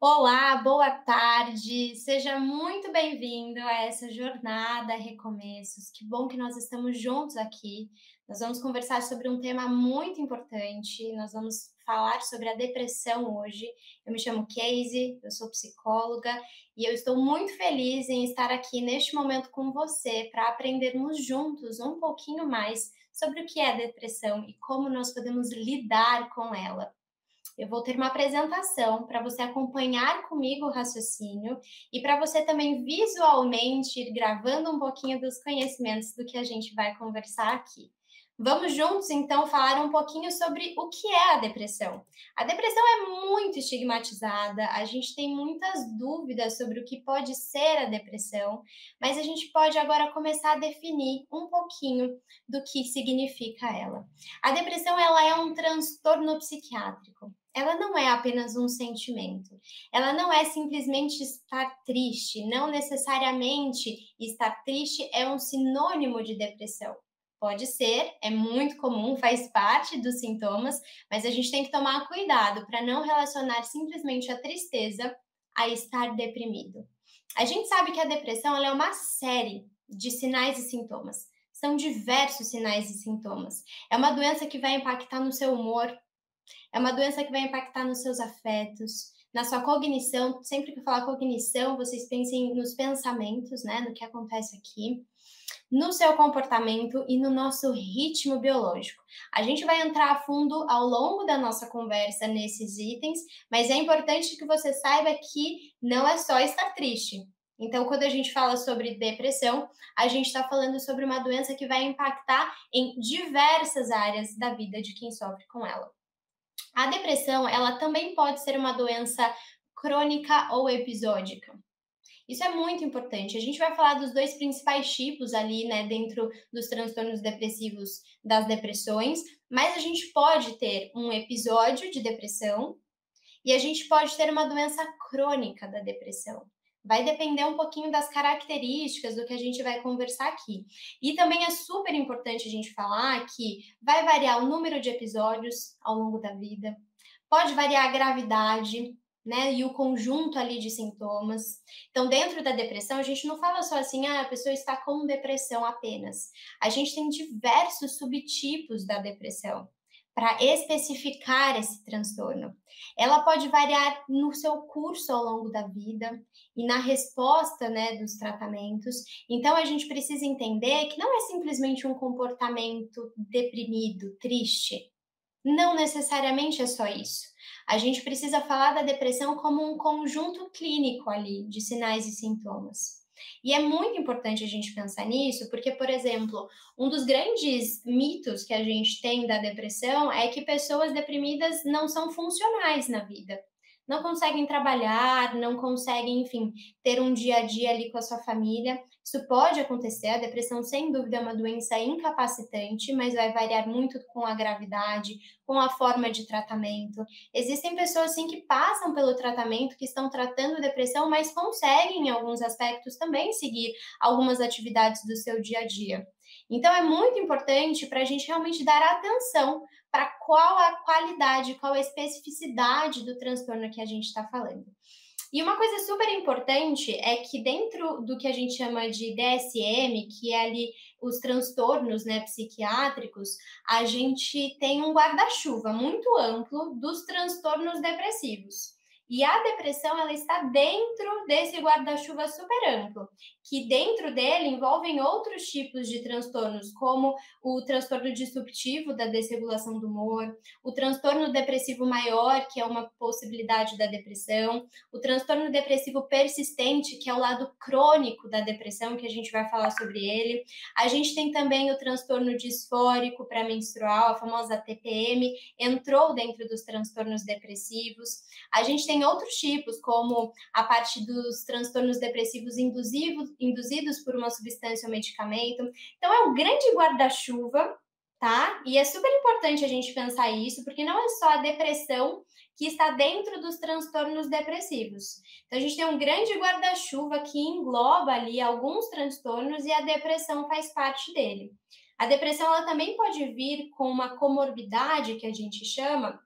Olá, boa tarde, seja muito bem-vindo a essa jornada Recomeços. Que bom que nós estamos juntos aqui. Nós vamos conversar sobre um tema muito importante. Nós vamos falar sobre a depressão hoje. Eu me chamo Casey, eu sou psicóloga e eu estou muito feliz em estar aqui neste momento com você para aprendermos juntos um pouquinho mais sobre o que é depressão e como nós podemos lidar com ela. Eu vou ter uma apresentação para você acompanhar comigo o raciocínio e para você também visualmente ir gravando um pouquinho dos conhecimentos do que a gente vai conversar aqui. Vamos juntos então falar um pouquinho sobre o que é a depressão. A depressão é muito estigmatizada, a gente tem muitas dúvidas sobre o que pode ser a depressão, mas a gente pode agora começar a definir um pouquinho do que significa ela. A depressão ela é um transtorno psiquiátrico ela não é apenas um sentimento. Ela não é simplesmente estar triste. Não necessariamente estar triste é um sinônimo de depressão. Pode ser, é muito comum, faz parte dos sintomas, mas a gente tem que tomar cuidado para não relacionar simplesmente a tristeza a estar deprimido. A gente sabe que a depressão é uma série de sinais e sintomas. São diversos sinais e sintomas. É uma doença que vai impactar no seu humor, é uma doença que vai impactar nos seus afetos, na sua cognição. Sempre que eu falar cognição, vocês pensem nos pensamentos, né? No que acontece aqui, no seu comportamento e no nosso ritmo biológico. A gente vai entrar a fundo ao longo da nossa conversa nesses itens, mas é importante que você saiba que não é só estar triste. Então, quando a gente fala sobre depressão, a gente está falando sobre uma doença que vai impactar em diversas áreas da vida de quem sofre com ela. A depressão, ela também pode ser uma doença crônica ou episódica. Isso é muito importante. A gente vai falar dos dois principais tipos ali, né, dentro dos transtornos depressivos das depressões, mas a gente pode ter um episódio de depressão e a gente pode ter uma doença crônica da depressão. Vai depender um pouquinho das características do que a gente vai conversar aqui. E também é super importante a gente falar que vai variar o número de episódios ao longo da vida, pode variar a gravidade, né? E o conjunto ali de sintomas. Então, dentro da depressão, a gente não fala só assim, ah, a pessoa está com depressão apenas. A gente tem diversos subtipos da depressão para especificar esse transtorno. Ela pode variar no seu curso ao longo da vida e na resposta né, dos tratamentos. Então, a gente precisa entender que não é simplesmente um comportamento deprimido, triste. Não necessariamente é só isso. A gente precisa falar da depressão como um conjunto clínico ali de sinais e sintomas. E é muito importante a gente pensar nisso, porque, por exemplo, um dos grandes mitos que a gente tem da depressão é que pessoas deprimidas não são funcionais na vida não conseguem trabalhar, não conseguem, enfim, ter um dia a dia ali com a sua família. Isso pode acontecer, a depressão, sem dúvida, é uma doença incapacitante, mas vai variar muito com a gravidade, com a forma de tratamento. Existem pessoas, sim, que passam pelo tratamento, que estão tratando depressão, mas conseguem, em alguns aspectos, também seguir algumas atividades do seu dia a dia. Então, é muito importante para a gente realmente dar atenção para qual a qualidade, qual a especificidade do transtorno que a gente está falando. E uma coisa super importante é que dentro do que a gente chama de DSM, que é ali os transtornos né, psiquiátricos, a gente tem um guarda-chuva muito amplo dos transtornos depressivos. E a depressão ela está dentro desse guarda-chuva super amplo, que dentro dele envolvem outros tipos de transtornos, como o transtorno disruptivo da desregulação do humor, o transtorno depressivo maior, que é uma possibilidade da depressão, o transtorno depressivo persistente, que é o lado crônico da depressão, que a gente vai falar sobre ele. A gente tem também o transtorno disfórico pré-menstrual, a famosa TPM, entrou dentro dos transtornos depressivos. A gente tem outros tipos, como a parte dos transtornos depressivos induzidos, induzidos por uma substância ou medicamento. Então, é um grande guarda-chuva, tá? E é super importante a gente pensar isso, porque não é só a depressão que está dentro dos transtornos depressivos. Então, a gente tem um grande guarda-chuva que engloba ali alguns transtornos e a depressão faz parte dele. A depressão ela também pode vir com uma comorbidade que a gente chama,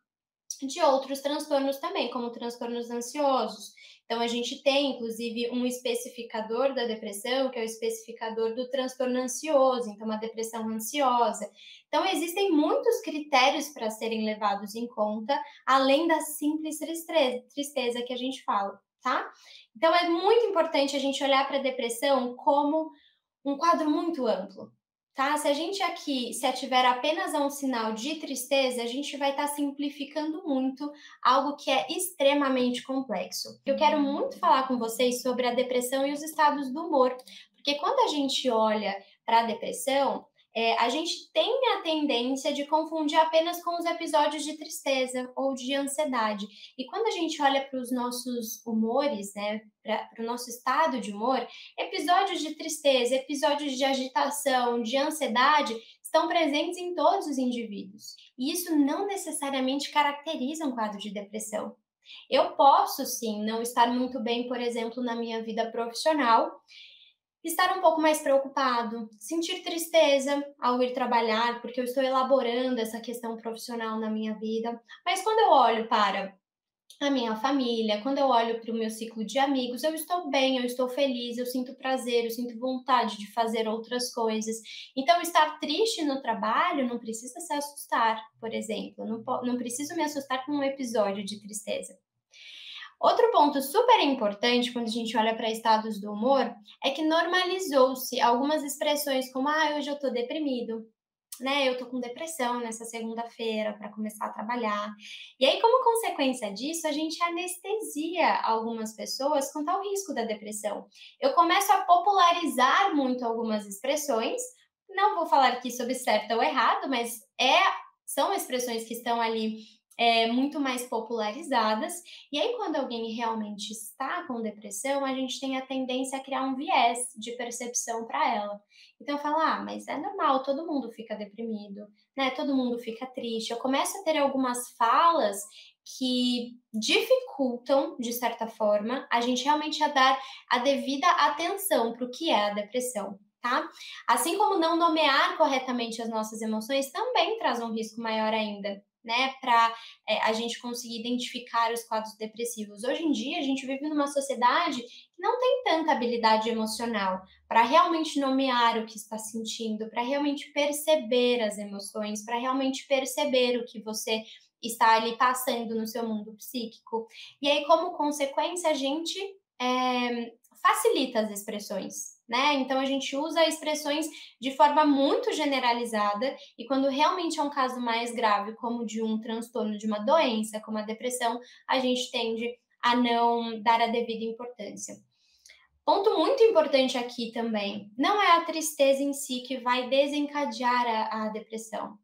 de outros transtornos também, como transtornos ansiosos. Então, a gente tem, inclusive, um especificador da depressão, que é o especificador do transtorno ansioso, então, uma depressão ansiosa. Então, existem muitos critérios para serem levados em conta, além da simples tristeza, que a gente fala, tá? Então, é muito importante a gente olhar para a depressão como um quadro muito amplo tá? Se a gente aqui se ativer apenas a um sinal de tristeza, a gente vai estar tá simplificando muito algo que é extremamente complexo. Eu quero muito falar com vocês sobre a depressão e os estados do humor, porque quando a gente olha para a depressão, é, a gente tem a tendência de confundir apenas com os episódios de tristeza ou de ansiedade. E quando a gente olha para os nossos humores, né, para o nosso estado de humor, episódios de tristeza, episódios de agitação, de ansiedade estão presentes em todos os indivíduos. E isso não necessariamente caracteriza um quadro de depressão. Eu posso sim não estar muito bem, por exemplo, na minha vida profissional estar um pouco mais preocupado, sentir tristeza ao ir trabalhar, porque eu estou elaborando essa questão profissional na minha vida. Mas quando eu olho para a minha família, quando eu olho para o meu ciclo de amigos, eu estou bem, eu estou feliz, eu sinto prazer, eu sinto vontade de fazer outras coisas. Então, estar triste no trabalho não precisa se assustar, por exemplo. Não, não preciso me assustar com um episódio de tristeza. Outro ponto super importante quando a gente olha para estados do humor é que normalizou-se algumas expressões como ah, hoje eu tô deprimido, né? Eu tô com depressão nessa segunda-feira para começar a trabalhar. E aí, como consequência disso, a gente anestesia algumas pessoas quanto ao risco da depressão. Eu começo a popularizar muito algumas expressões. Não vou falar aqui sobre certo ou errado, mas é são expressões que estão ali é, muito mais popularizadas. E aí, quando alguém realmente está com depressão, a gente tem a tendência a criar um viés de percepção para ela. Então, falar, ah, mas é normal, todo mundo fica deprimido, né? Todo mundo fica triste. Eu começo a ter algumas falas que dificultam, de certa forma, a gente realmente a dar a devida atenção para o que é a depressão. Tá? Assim como não nomear corretamente as nossas emoções também traz um risco maior ainda, né, para é, a gente conseguir identificar os quadros depressivos. Hoje em dia, a gente vive numa sociedade que não tem tanta habilidade emocional para realmente nomear o que está sentindo, para realmente perceber as emoções, para realmente perceber o que você está ali passando no seu mundo psíquico. E aí, como consequência, a gente é, facilita as expressões, né? Então a gente usa expressões de forma muito generalizada e quando realmente é um caso mais grave, como de um transtorno de uma doença, como a depressão, a gente tende a não dar a devida importância. Ponto muito importante aqui também, não é a tristeza em si que vai desencadear a, a depressão.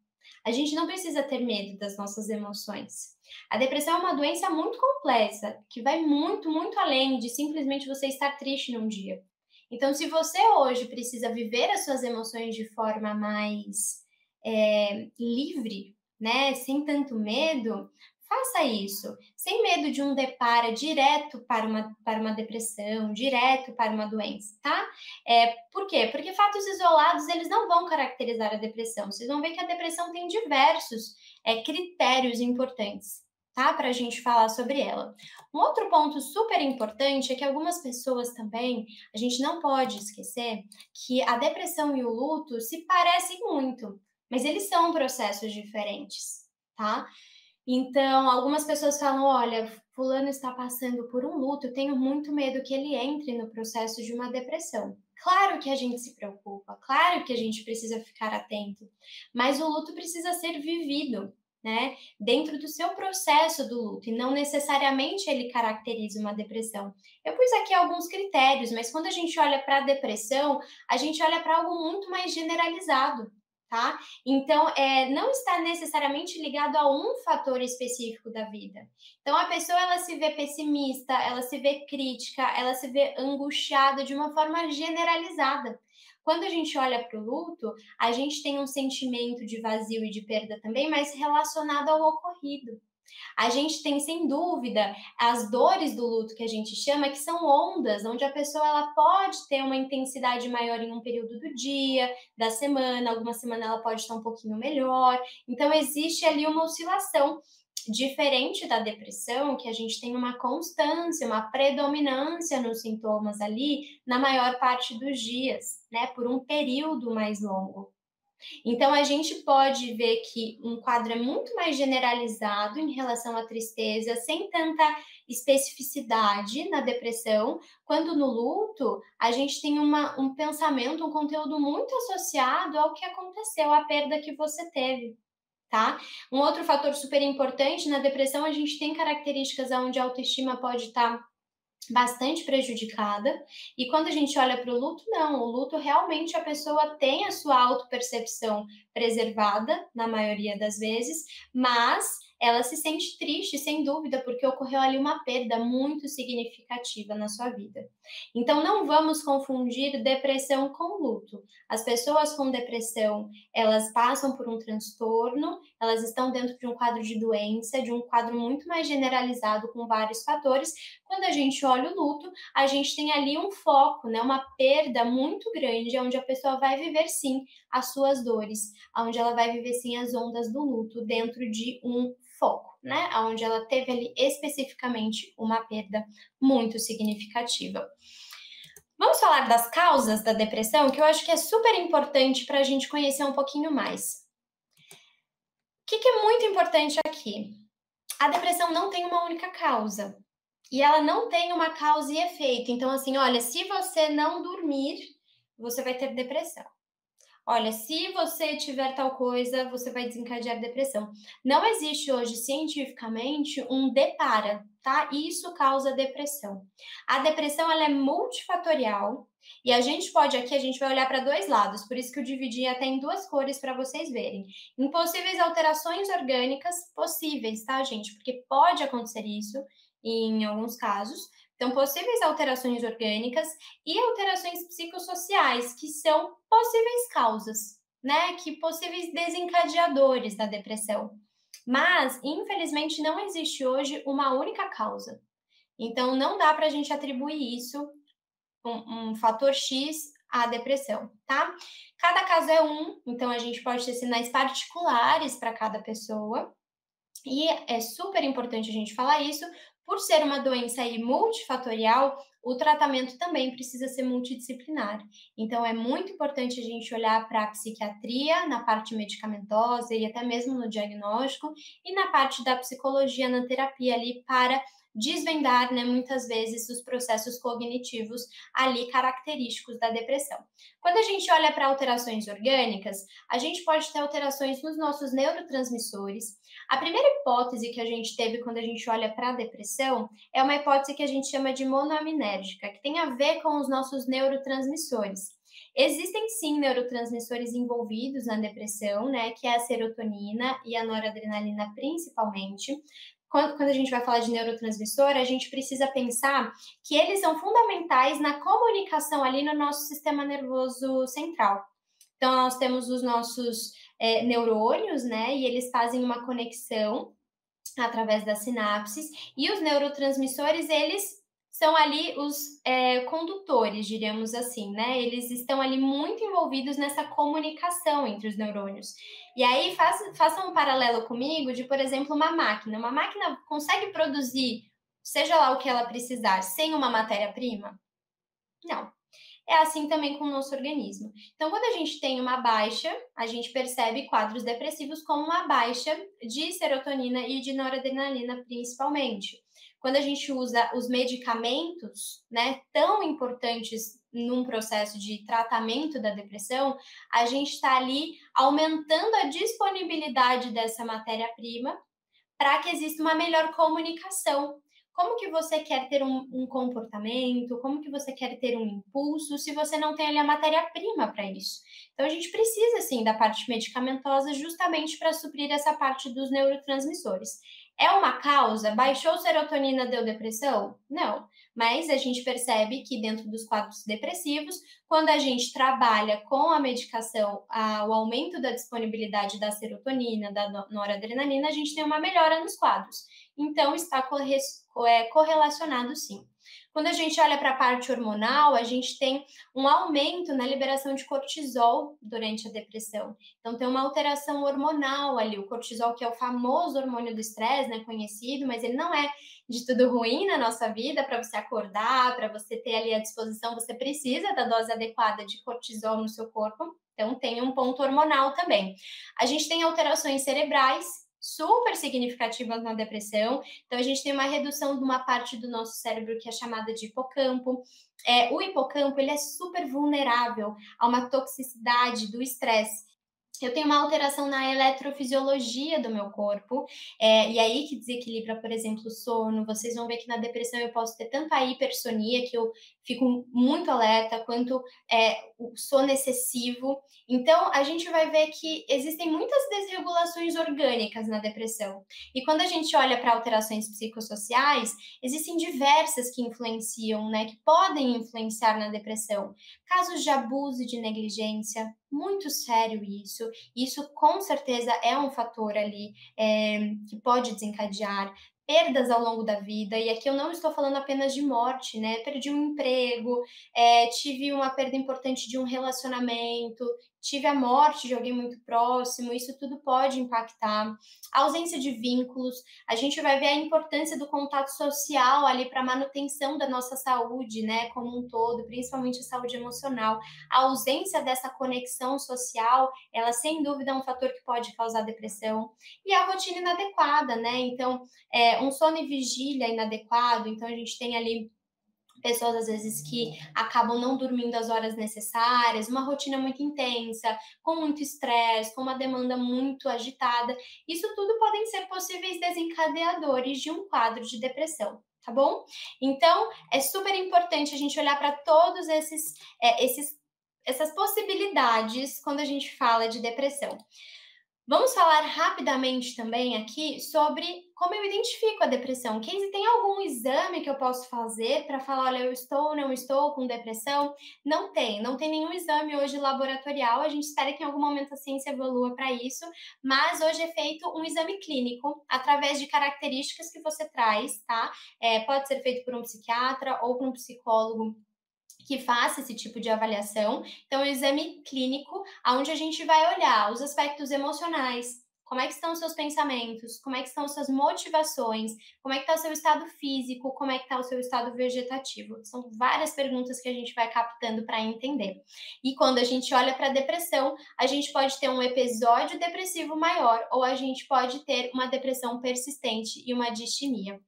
A gente não precisa ter medo das nossas emoções. A depressão é uma doença muito complexa, que vai muito, muito além de simplesmente você estar triste num dia. Então, se você hoje precisa viver as suas emoções de forma mais é, livre, né, sem tanto medo, faça isso, sem medo de um depara direto para uma, para uma depressão, direto para uma doença, tá? É, por quê? Porque fatos isolados, eles não vão caracterizar a depressão. Vocês vão ver que a depressão tem diversos é, critérios importantes tá? Para a gente falar sobre ela. Um outro ponto super importante é que algumas pessoas também, a gente não pode esquecer que a depressão e o luto se parecem muito, mas eles são processos diferentes, tá? Então, algumas pessoas falam: olha, Fulano está passando por um luto, eu tenho muito medo que ele entre no processo de uma depressão. Claro que a gente se preocupa, claro que a gente precisa ficar atento, mas o luto precisa ser vivido né, dentro do seu processo do luto e não necessariamente ele caracteriza uma depressão. Eu pus aqui alguns critérios, mas quando a gente olha para a depressão, a gente olha para algo muito mais generalizado, tá? Então, é, não está necessariamente ligado a um fator específico da vida. Então, a pessoa ela se vê pessimista, ela se vê crítica, ela se vê angustiada de uma forma generalizada. Quando a gente olha para o luto, a gente tem um sentimento de vazio e de perda também, mas relacionado ao ocorrido. A gente tem, sem dúvida, as dores do luto que a gente chama, que são ondas, onde a pessoa ela pode ter uma intensidade maior em um período do dia, da semana, alguma semana ela pode estar um pouquinho melhor. Então, existe ali uma oscilação Diferente da depressão, que a gente tem uma constância, uma predominância nos sintomas ali na maior parte dos dias, né, por um período mais longo. Então, a gente pode ver que um quadro é muito mais generalizado em relação à tristeza, sem tanta especificidade na depressão, quando no luto a gente tem uma, um pensamento, um conteúdo muito associado ao que aconteceu, à perda que você teve. Tá? Um outro fator super importante na depressão, a gente tem características onde a autoestima pode estar tá bastante prejudicada. E quando a gente olha para o luto, não, o luto realmente a pessoa tem a sua autopercepção preservada, na maioria das vezes, mas ela se sente triste, sem dúvida, porque ocorreu ali uma perda muito significativa na sua vida. Então, não vamos confundir depressão com luto. As pessoas com depressão, elas passam por um transtorno, elas estão dentro de um quadro de doença, de um quadro muito mais generalizado com vários fatores. Quando a gente olha o luto, a gente tem ali um foco, né, uma perda muito grande, onde a pessoa vai viver sim as suas dores, onde ela vai viver sim as ondas do luto dentro de um foco, né? Onde ela teve ali especificamente uma perda muito significativa. Vamos falar das causas da depressão, que eu acho que é super importante para a gente conhecer um pouquinho mais. O que, que é muito importante aqui? A depressão não tem uma única causa. E ela não tem uma causa e efeito. Então, assim, olha, se você não dormir, você vai ter depressão. Olha, se você tiver tal coisa, você vai desencadear depressão. Não existe hoje cientificamente um depara, tá? Isso causa depressão. A depressão ela é multifatorial e a gente pode aqui a gente vai olhar para dois lados, por isso que eu dividi até em duas cores para vocês verem. Impossíveis alterações orgânicas possíveis, tá, gente? Porque pode acontecer isso em alguns casos, então, possíveis alterações orgânicas e alterações psicossociais, que são possíveis causas, né? Que possíveis desencadeadores da depressão. Mas, infelizmente, não existe hoje uma única causa. Então, não dá para a gente atribuir isso, um, um fator X, à depressão, tá? Cada caso é um, então a gente pode ter sinais particulares para cada pessoa. E é super importante a gente falar isso, por ser uma doença multifatorial, o tratamento também precisa ser multidisciplinar. Então, é muito importante a gente olhar para a psiquiatria, na parte medicamentosa e até mesmo no diagnóstico, e na parte da psicologia, na terapia ali, para desvendar, né, muitas vezes, os processos cognitivos ali característicos da depressão. Quando a gente olha para alterações orgânicas, a gente pode ter alterações nos nossos neurotransmissores. A primeira hipótese que a gente teve quando a gente olha para a depressão é uma hipótese que a gente chama de que tem a ver com os nossos neurotransmissores. Existem sim neurotransmissores envolvidos na depressão, né, que é a serotonina e a noradrenalina principalmente, quando, quando a gente vai falar de neurotransmissor, a gente precisa pensar que eles são fundamentais na comunicação ali no nosso sistema nervoso central. Então, nós temos os nossos é, neurônios, né? E eles fazem uma conexão através das sinapses. E os neurotransmissores, eles são ali os é, condutores, diríamos assim, né? Eles estão ali muito envolvidos nessa comunicação entre os neurônios. E aí faça, faça um paralelo comigo de, por exemplo, uma máquina. Uma máquina consegue produzir, seja lá o que ela precisar, sem uma matéria-prima? Não. É assim também com o nosso organismo. Então, quando a gente tem uma baixa, a gente percebe quadros depressivos como uma baixa de serotonina e de noradrenalina, principalmente quando a gente usa os medicamentos, né, tão importantes num processo de tratamento da depressão, a gente está ali aumentando a disponibilidade dessa matéria-prima para que exista uma melhor comunicação. Como que você quer ter um, um, comportamento? Como que você quer ter um impulso se você não tem ali a matéria-prima para isso? Então a gente precisa sim da parte medicamentosa justamente para suprir essa parte dos neurotransmissores. É uma causa? Baixou serotonina, deu depressão? Não. Mas a gente percebe que dentro dos quadros depressivos, quando a gente trabalha com a medicação, a, o aumento da disponibilidade da serotonina, da noradrenalina, a gente tem uma melhora nos quadros. Então, está corre, é, correlacionado sim. Quando a gente olha para a parte hormonal, a gente tem um aumento na liberação de cortisol durante a depressão. Então, tem uma alteração hormonal ali. O cortisol, que é o famoso hormônio do estresse, né, conhecido, mas ele não é de tudo ruim na nossa vida para você acordar, para você ter ali à disposição, você precisa da dose adequada de cortisol no seu corpo. Então, tem um ponto hormonal também. A gente tem alterações cerebrais super significativas na depressão. Então, a gente tem uma redução de uma parte do nosso cérebro que é chamada de hipocampo. É, o hipocampo ele é super vulnerável a uma toxicidade do estresse eu tenho uma alteração na eletrofisiologia do meu corpo, é, e aí que desequilibra, por exemplo, o sono. Vocês vão ver que na depressão eu posso ter tanto a hipersonia, que eu fico muito alerta, quanto é, o sono excessivo. Então, a gente vai ver que existem muitas desregulações orgânicas na depressão. E quando a gente olha para alterações psicossociais, existem diversas que influenciam, né, que podem influenciar na depressão. Casos de abuso e de negligência, muito sério isso. Isso com certeza é um fator ali é, que pode desencadear perdas ao longo da vida, e aqui eu não estou falando apenas de morte, né? Perdi um emprego, é, tive uma perda importante de um relacionamento, tive a morte de alguém muito próximo, isso tudo pode impactar. A ausência de vínculos, a gente vai ver a importância do contato social ali para manutenção da nossa saúde, né, como um todo, principalmente a saúde emocional. A ausência dessa conexão social, ela sem dúvida é um fator que pode causar depressão. E a rotina inadequada, né? Então, é, um sono e vigília inadequado, então a gente tem ali pessoas às vezes que acabam não dormindo as horas necessárias, uma rotina muito intensa, com muito estresse, com uma demanda muito agitada. Isso tudo podem ser possíveis desencadeadores de um quadro de depressão. Tá bom? Então, é super importante a gente olhar para todos esses, é, esses, essas possibilidades quando a gente fala de depressão. Vamos falar rapidamente também aqui sobre como eu identifico a depressão. Casey, tem algum exame que eu posso fazer para falar, olha, eu estou ou não estou com depressão? Não tem, não tem nenhum exame hoje laboratorial. A gente espera que em algum momento a ciência evolua para isso, mas hoje é feito um exame clínico através de características que você traz, tá? É, pode ser feito por um psiquiatra ou por um psicólogo que faça esse tipo de avaliação. Então, um exame clínico, onde a gente vai olhar os aspectos emocionais, como é que estão os seus pensamentos, como é que estão as suas motivações, como é que está o seu estado físico, como é que está o seu estado vegetativo. São várias perguntas que a gente vai captando para entender. E quando a gente olha para a depressão, a gente pode ter um episódio depressivo maior ou a gente pode ter uma depressão persistente e uma distimia.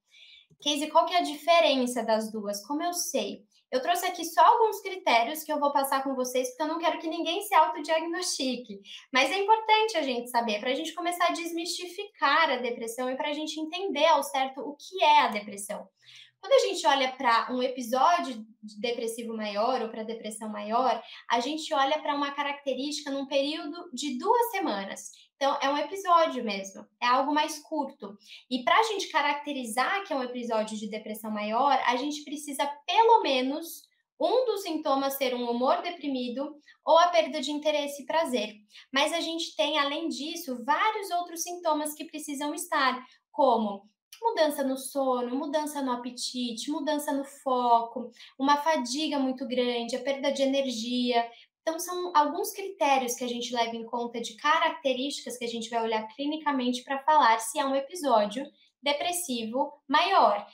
Casey, qual que é a diferença das duas? Como eu sei? Eu trouxe aqui só alguns critérios que eu vou passar com vocês, porque eu não quero que ninguém se autodiagnostique. Mas é importante a gente saber, para a gente começar a desmistificar a depressão e para a gente entender ao certo o que é a depressão. Quando a gente olha para um episódio depressivo maior ou para depressão maior, a gente olha para uma característica num período de duas semanas. Então, é um episódio mesmo, é algo mais curto. E para a gente caracterizar que é um episódio de depressão maior, a gente precisa pelo menos um dos sintomas ser um humor deprimido ou a perda de interesse e prazer. Mas a gente tem, além disso, vários outros sintomas que precisam estar, como mudança no sono, mudança no apetite, mudança no foco, uma fadiga muito grande, a perda de energia, então, são alguns critérios que a gente leva em conta de características que a gente vai olhar clinicamente para falar se é um episódio depressivo maior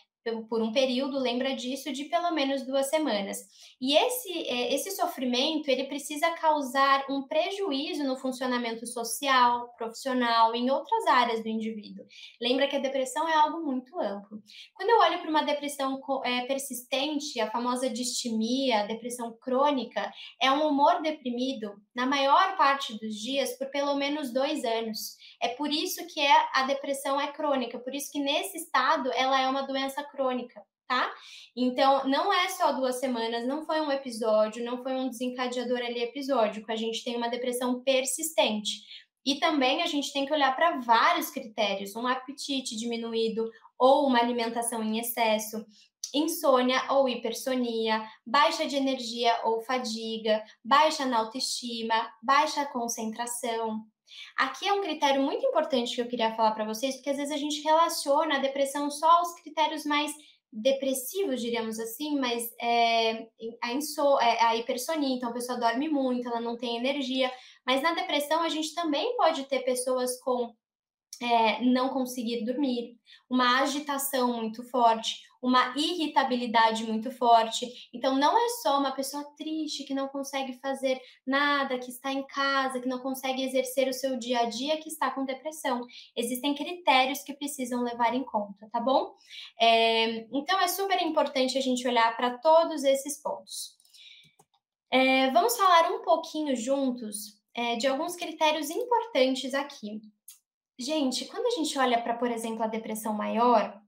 por um período, lembra disso, de pelo menos duas semanas. E esse, é, esse sofrimento, ele precisa causar um prejuízo no funcionamento social, profissional, em outras áreas do indivíduo. Lembra que a depressão é algo muito amplo. Quando eu olho para uma depressão é, persistente, a famosa distimia, a depressão crônica, é um humor deprimido, na maior parte dos dias, por pelo menos dois anos. É por isso que é, a depressão é crônica, por isso que nesse estado ela é uma doença crônica, tá? Então, não é só duas semanas, não foi um episódio, não foi um desencadeador ali episódico, a gente tem uma depressão persistente. E também a gente tem que olhar para vários critérios, um apetite diminuído ou uma alimentação em excesso, insônia ou hipersonia, baixa de energia ou fadiga, baixa na autoestima, baixa concentração, Aqui é um critério muito importante que eu queria falar para vocês, porque às vezes a gente relaciona a depressão só aos critérios mais depressivos, diríamos assim, mas é, a, inso, é, a hipersonia, então a pessoa dorme muito, ela não tem energia. Mas na depressão a gente também pode ter pessoas com é, não conseguir dormir, uma agitação muito forte, uma irritabilidade muito forte. Então, não é só uma pessoa triste que não consegue fazer nada, que está em casa, que não consegue exercer o seu dia a dia, que está com depressão. Existem critérios que precisam levar em conta, tá bom? É, então, é super importante a gente olhar para todos esses pontos. É, vamos falar um pouquinho juntos é, de alguns critérios importantes aqui. Gente, quando a gente olha para, por exemplo, a depressão maior,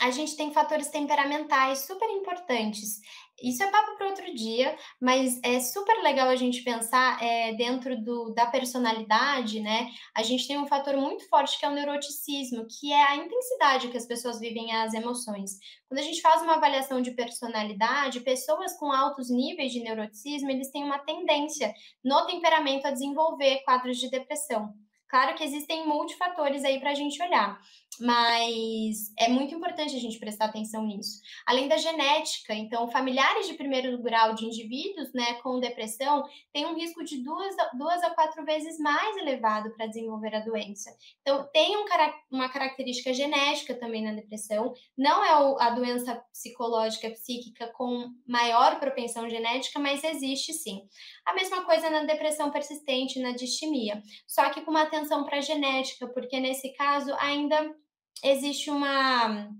a gente tem fatores temperamentais super importantes. Isso é papo para outro dia, mas é super legal a gente pensar é, dentro do, da personalidade, né? A gente tem um fator muito forte que é o neuroticismo, que é a intensidade que as pessoas vivem as emoções. Quando a gente faz uma avaliação de personalidade, pessoas com altos níveis de neuroticismo, eles têm uma tendência no temperamento a desenvolver quadros de depressão. Claro que existem multifatores aí para a gente olhar, mas é muito importante a gente prestar atenção nisso. Além da genética, então, familiares de primeiro grau de indivíduos né, com depressão têm um risco de duas, duas a quatro vezes mais elevado para desenvolver a doença. Então, tem um, uma característica genética também na depressão, não é a doença psicológica, psíquica com maior propensão genética, mas existe sim. A mesma coisa na depressão persistente, na distimia, só que com uma atenção para a genética, porque nesse caso ainda existe uma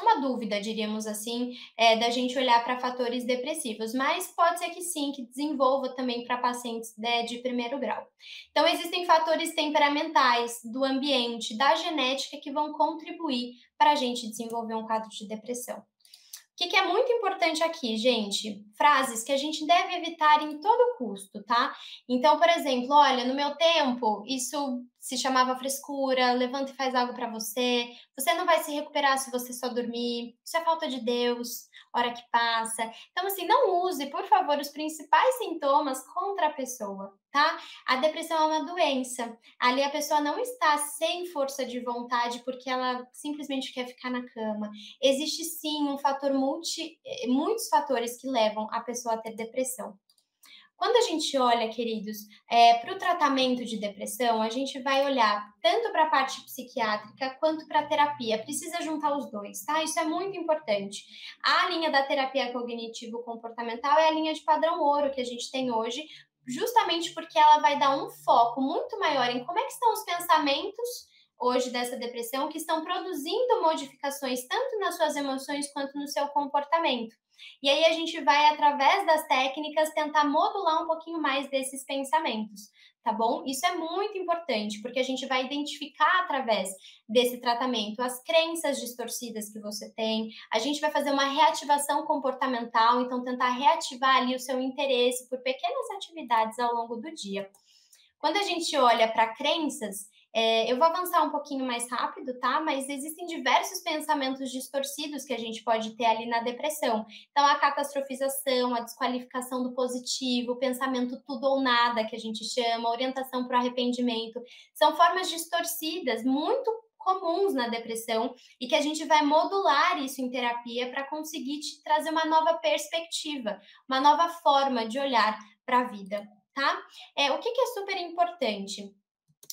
uma dúvida, diríamos assim, é, da gente olhar para fatores depressivos, mas pode ser que sim, que desenvolva também para pacientes né, de primeiro grau. Então, existem fatores temperamentais, do ambiente, da genética que vão contribuir para a gente desenvolver um quadro de depressão que, que é muito importante aqui, gente? Frases que a gente deve evitar em todo custo, tá? Então, por exemplo, olha, no meu tempo, isso se chamava frescura, levanta e faz algo para você, você não vai se recuperar se você só dormir, isso é falta de Deus, hora que passa. Então, assim, não use, por favor, os principais sintomas contra a pessoa, tá? A depressão é uma doença. Ali a pessoa não está sem força de vontade porque ela simplesmente quer ficar na cama. Existe sim um fator multi, eh, muitos fatores que levam a pessoa a ter depressão. Quando a gente olha, queridos, é, para o tratamento de depressão, a gente vai olhar tanto para a parte psiquiátrica quanto para a terapia. Precisa juntar os dois, tá? Isso é muito importante. A linha da terapia cognitivo-comportamental é a linha de padrão ouro que a gente tem hoje, justamente porque ela vai dar um foco muito maior em como é que estão os pensamentos hoje dessa depressão que estão produzindo modificações tanto nas suas emoções quanto no seu comportamento. E aí a gente vai, através das técnicas, tentar modular um pouquinho mais desses pensamentos, tá bom? Isso é muito importante, porque a gente vai identificar através desse tratamento as crenças distorcidas que você tem, a gente vai fazer uma reativação comportamental, então tentar reativar ali o seu interesse por pequenas atividades ao longo do dia. Quando a gente olha para crenças, é, eu vou avançar um pouquinho mais rápido, tá? Mas existem diversos pensamentos distorcidos que a gente pode ter ali na depressão. Então, a catastrofização, a desqualificação do positivo, o pensamento tudo ou nada, que a gente chama, orientação para o arrependimento, são formas distorcidas muito comuns na depressão e que a gente vai modular isso em terapia para conseguir te trazer uma nova perspectiva, uma nova forma de olhar para a vida, tá? É, o que, que é super importante?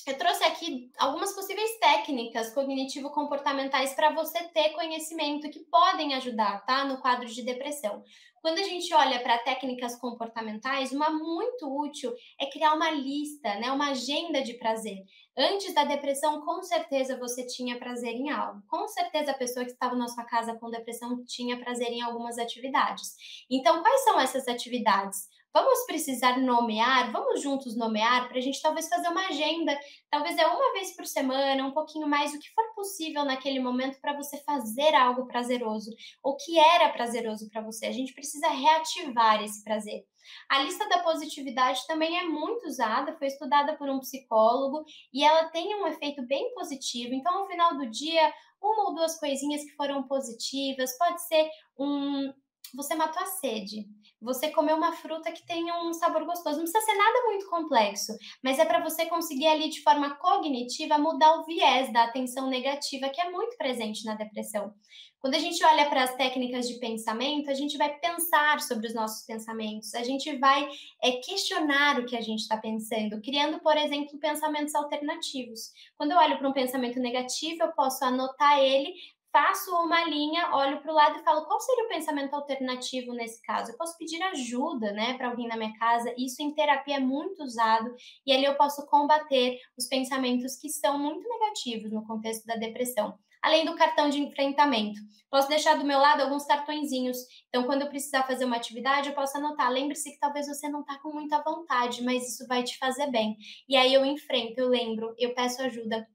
Eu trouxe aqui algumas possíveis técnicas cognitivo-comportamentais para você ter conhecimento que podem ajudar, tá? No quadro de depressão. Quando a gente olha para técnicas comportamentais, uma muito útil é criar uma lista, né, uma agenda de prazer. Antes da depressão, com certeza você tinha prazer em algo. Com certeza a pessoa que estava na sua casa com depressão tinha prazer em algumas atividades. Então, quais são essas atividades? Vamos precisar nomear, vamos juntos nomear para a gente talvez fazer uma agenda, talvez é uma vez por semana, um pouquinho mais, o que for possível naquele momento para você fazer algo prazeroso, o que era prazeroso para você. A gente precisa reativar esse prazer. A lista da positividade também é muito usada, foi estudada por um psicólogo e ela tem um efeito bem positivo. Então, ao final do dia, uma ou duas coisinhas que foram positivas, pode ser um você matou a sede. Você comer uma fruta que tenha um sabor gostoso. Não precisa ser nada muito complexo, mas é para você conseguir ali de forma cognitiva mudar o viés da atenção negativa que é muito presente na depressão. Quando a gente olha para as técnicas de pensamento, a gente vai pensar sobre os nossos pensamentos, a gente vai é, questionar o que a gente está pensando, criando, por exemplo, pensamentos alternativos. Quando eu olho para um pensamento negativo, eu posso anotar ele, faço uma linha, olho para o lado e falo qual seria o pensamento alternativo nesse caso. Eu posso pedir ajuda, né, para alguém na minha casa. Isso em terapia é muito usado e ali eu posso combater os pensamentos que são muito negativos no contexto da depressão além do cartão de enfrentamento. Posso deixar do meu lado alguns cartõezinhos. Então, quando eu precisar fazer uma atividade, eu posso anotar. Lembre-se que talvez você não está com muita vontade, mas isso vai te fazer bem. E aí eu enfrento, eu lembro, eu peço ajuda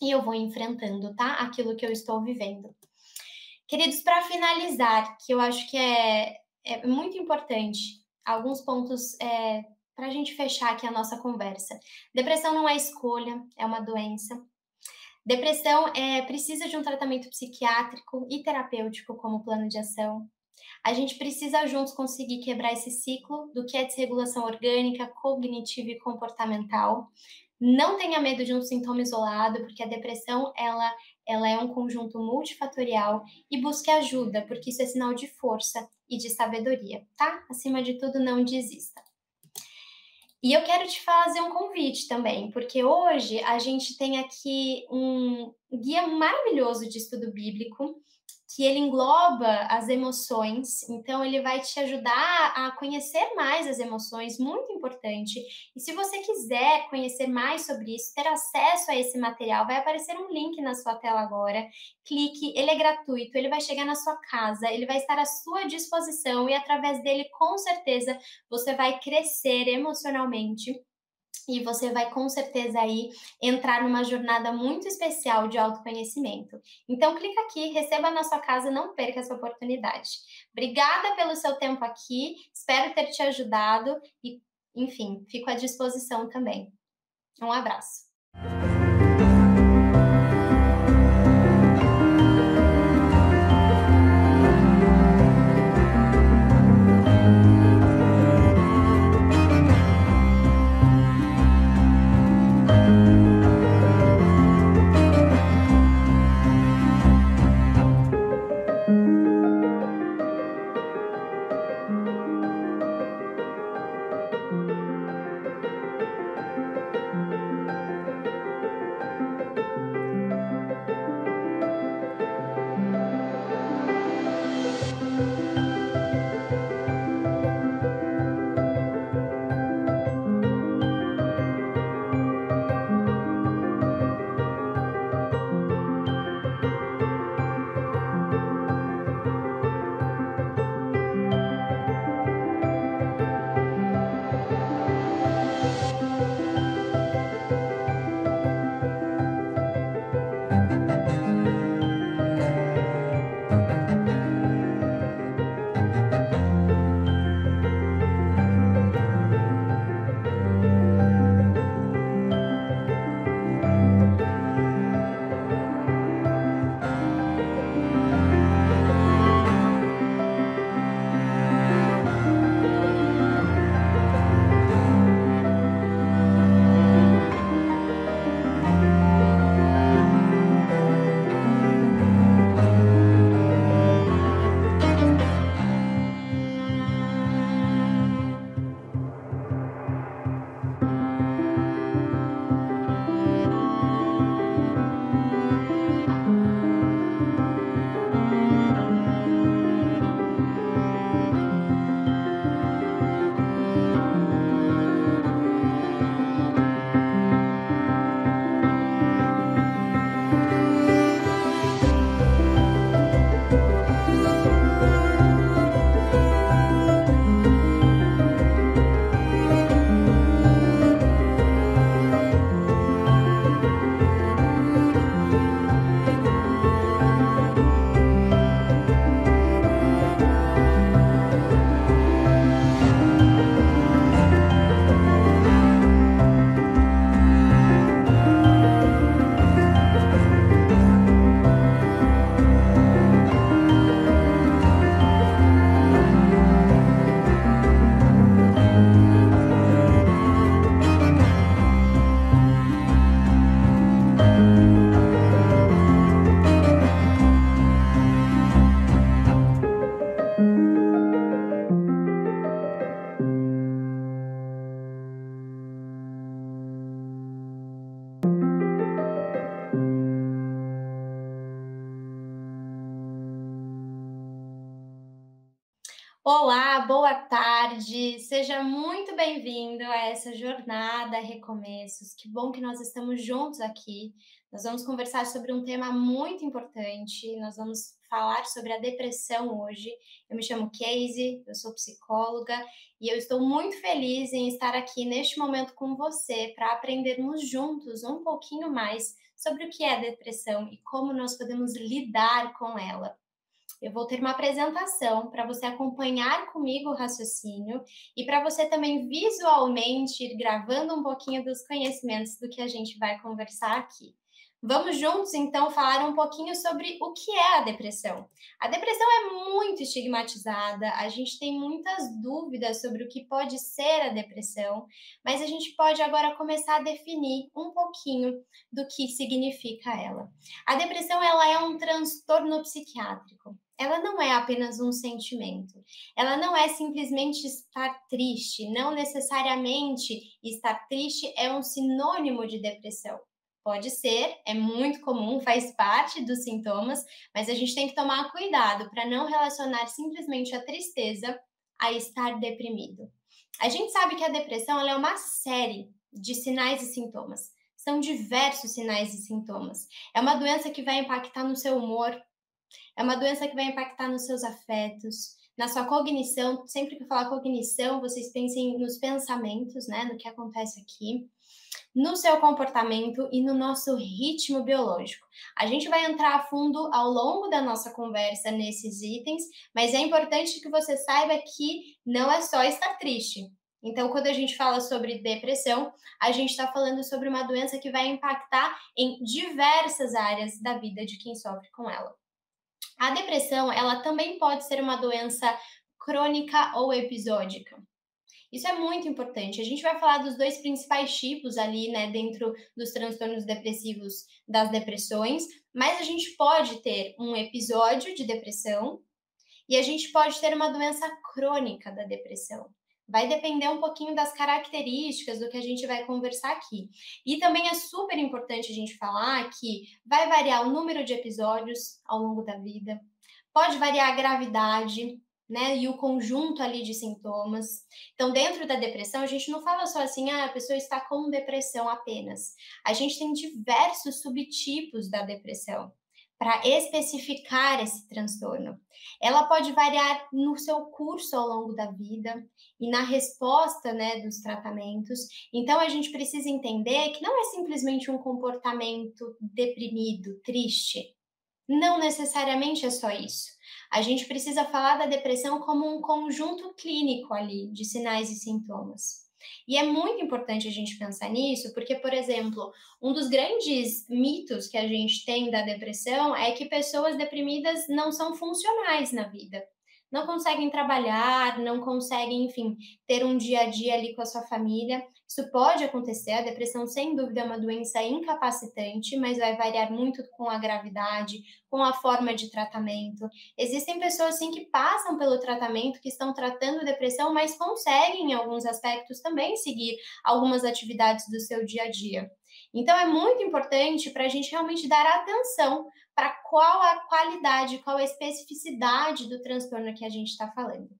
e eu vou enfrentando, tá? Aquilo que eu estou vivendo. Queridos, para finalizar, que eu acho que é, é muito importante, alguns pontos é, para a gente fechar aqui a nossa conversa. Depressão não é escolha, é uma doença. Depressão é, precisa de um tratamento psiquiátrico e terapêutico como plano de ação. A gente precisa juntos conseguir quebrar esse ciclo do que é desregulação orgânica, cognitiva e comportamental. Não tenha medo de um sintoma isolado, porque a depressão ela, ela é um conjunto multifatorial e busque ajuda, porque isso é sinal de força e de sabedoria, tá? Acima de tudo, não desista. E eu quero te fazer um convite também, porque hoje a gente tem aqui um guia maravilhoso de estudo bíblico que ele engloba as emoções, então ele vai te ajudar a conhecer mais as emoções, muito importante. E se você quiser conhecer mais sobre isso, ter acesso a esse material, vai aparecer um link na sua tela agora. Clique, ele é gratuito, ele vai chegar na sua casa, ele vai estar à sua disposição e através dele, com certeza, você vai crescer emocionalmente e você vai com certeza aí entrar numa jornada muito especial de autoconhecimento. Então clica aqui, receba na sua casa, não perca essa oportunidade. Obrigada pelo seu tempo aqui, espero ter te ajudado e, enfim, fico à disposição também. Um abraço. Tarde, seja muito bem-vindo a essa jornada Recomeços. Que bom que nós estamos juntos aqui. Nós vamos conversar sobre um tema muito importante. Nós vamos falar sobre a depressão hoje. Eu me chamo Casey, eu sou psicóloga e eu estou muito feliz em estar aqui neste momento com você para aprendermos juntos um pouquinho mais sobre o que é depressão e como nós podemos lidar com ela. Eu vou ter uma apresentação para você acompanhar comigo o raciocínio e para você também visualmente ir gravando um pouquinho dos conhecimentos do que a gente vai conversar aqui. Vamos juntos então falar um pouquinho sobre o que é a depressão. A depressão é muito estigmatizada, a gente tem muitas dúvidas sobre o que pode ser a depressão, mas a gente pode agora começar a definir um pouquinho do que significa ela. A depressão ela é um transtorno psiquiátrico ela não é apenas um sentimento. Ela não é simplesmente estar triste. Não necessariamente estar triste é um sinônimo de depressão. Pode ser, é muito comum, faz parte dos sintomas, mas a gente tem que tomar cuidado para não relacionar simplesmente a tristeza a estar deprimido. A gente sabe que a depressão é uma série de sinais e sintomas. São diversos sinais e sintomas. É uma doença que vai impactar no seu humor, é uma doença que vai impactar nos seus afetos, na sua cognição. Sempre que eu falar cognição, vocês pensem nos pensamentos, né? No que acontece aqui no seu comportamento e no nosso ritmo biológico. A gente vai entrar a fundo ao longo da nossa conversa nesses itens, mas é importante que você saiba que não é só estar triste. Então, quando a gente fala sobre depressão, a gente está falando sobre uma doença que vai impactar em diversas áreas da vida de quem sofre com ela. A depressão, ela também pode ser uma doença crônica ou episódica. Isso é muito importante. A gente vai falar dos dois principais tipos ali, né, dentro dos transtornos depressivos das depressões, mas a gente pode ter um episódio de depressão e a gente pode ter uma doença crônica da depressão. Vai depender um pouquinho das características do que a gente vai conversar aqui. E também é super importante a gente falar que vai variar o número de episódios ao longo da vida, pode variar a gravidade, né? E o conjunto ali de sintomas. Então, dentro da depressão, a gente não fala só assim, ah, a pessoa está com depressão apenas. A gente tem diversos subtipos da depressão para especificar esse transtorno. Ela pode variar no seu curso ao longo da vida e na resposta, né, dos tratamentos. Então a gente precisa entender que não é simplesmente um comportamento deprimido, triste. Não necessariamente é só isso. A gente precisa falar da depressão como um conjunto clínico ali de sinais e sintomas. E é muito importante a gente pensar nisso, porque, por exemplo, um dos grandes mitos que a gente tem da depressão é que pessoas deprimidas não são funcionais na vida não conseguem trabalhar, não conseguem, enfim, ter um dia a dia ali com a sua família. Isso pode acontecer, a depressão, sem dúvida, é uma doença incapacitante, mas vai variar muito com a gravidade, com a forma de tratamento. Existem pessoas, sim, que passam pelo tratamento, que estão tratando depressão, mas conseguem, em alguns aspectos, também seguir algumas atividades do seu dia a dia. Então, é muito importante para a gente realmente dar atenção para qual a qualidade, qual a especificidade do transtorno que a gente está falando.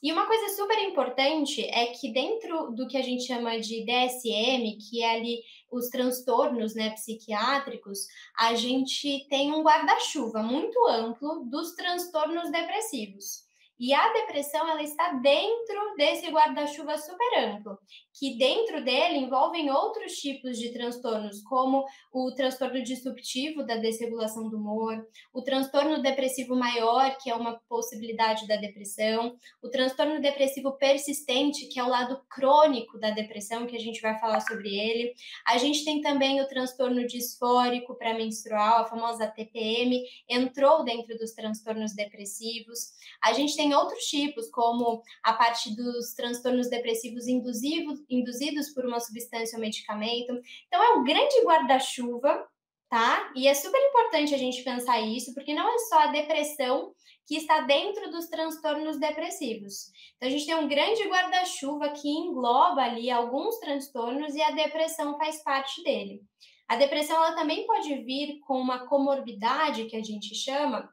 E uma coisa super importante é que dentro do que a gente chama de DSM, que é ali os transtornos né, psiquiátricos, a gente tem um guarda-chuva muito amplo dos transtornos depressivos. E a depressão ela está dentro desse guarda-chuva super amplo, que dentro dele envolvem outros tipos de transtornos, como o transtorno disruptivo da desregulação do humor, o transtorno depressivo maior, que é uma possibilidade da depressão, o transtorno depressivo persistente, que é o lado crônico da depressão, que a gente vai falar sobre ele. A gente tem também o transtorno disfórico pré-menstrual, a famosa TPM, entrou dentro dos transtornos depressivos. A gente tem outros tipos, como a parte dos transtornos depressivos induzidos, induzidos por uma substância ou medicamento. Então, é um grande guarda-chuva, tá? E é super importante a gente pensar isso, porque não é só a depressão que está dentro dos transtornos depressivos. Então, a gente tem um grande guarda-chuva que engloba ali alguns transtornos e a depressão faz parte dele. A depressão ela também pode vir com uma comorbidade que a gente chama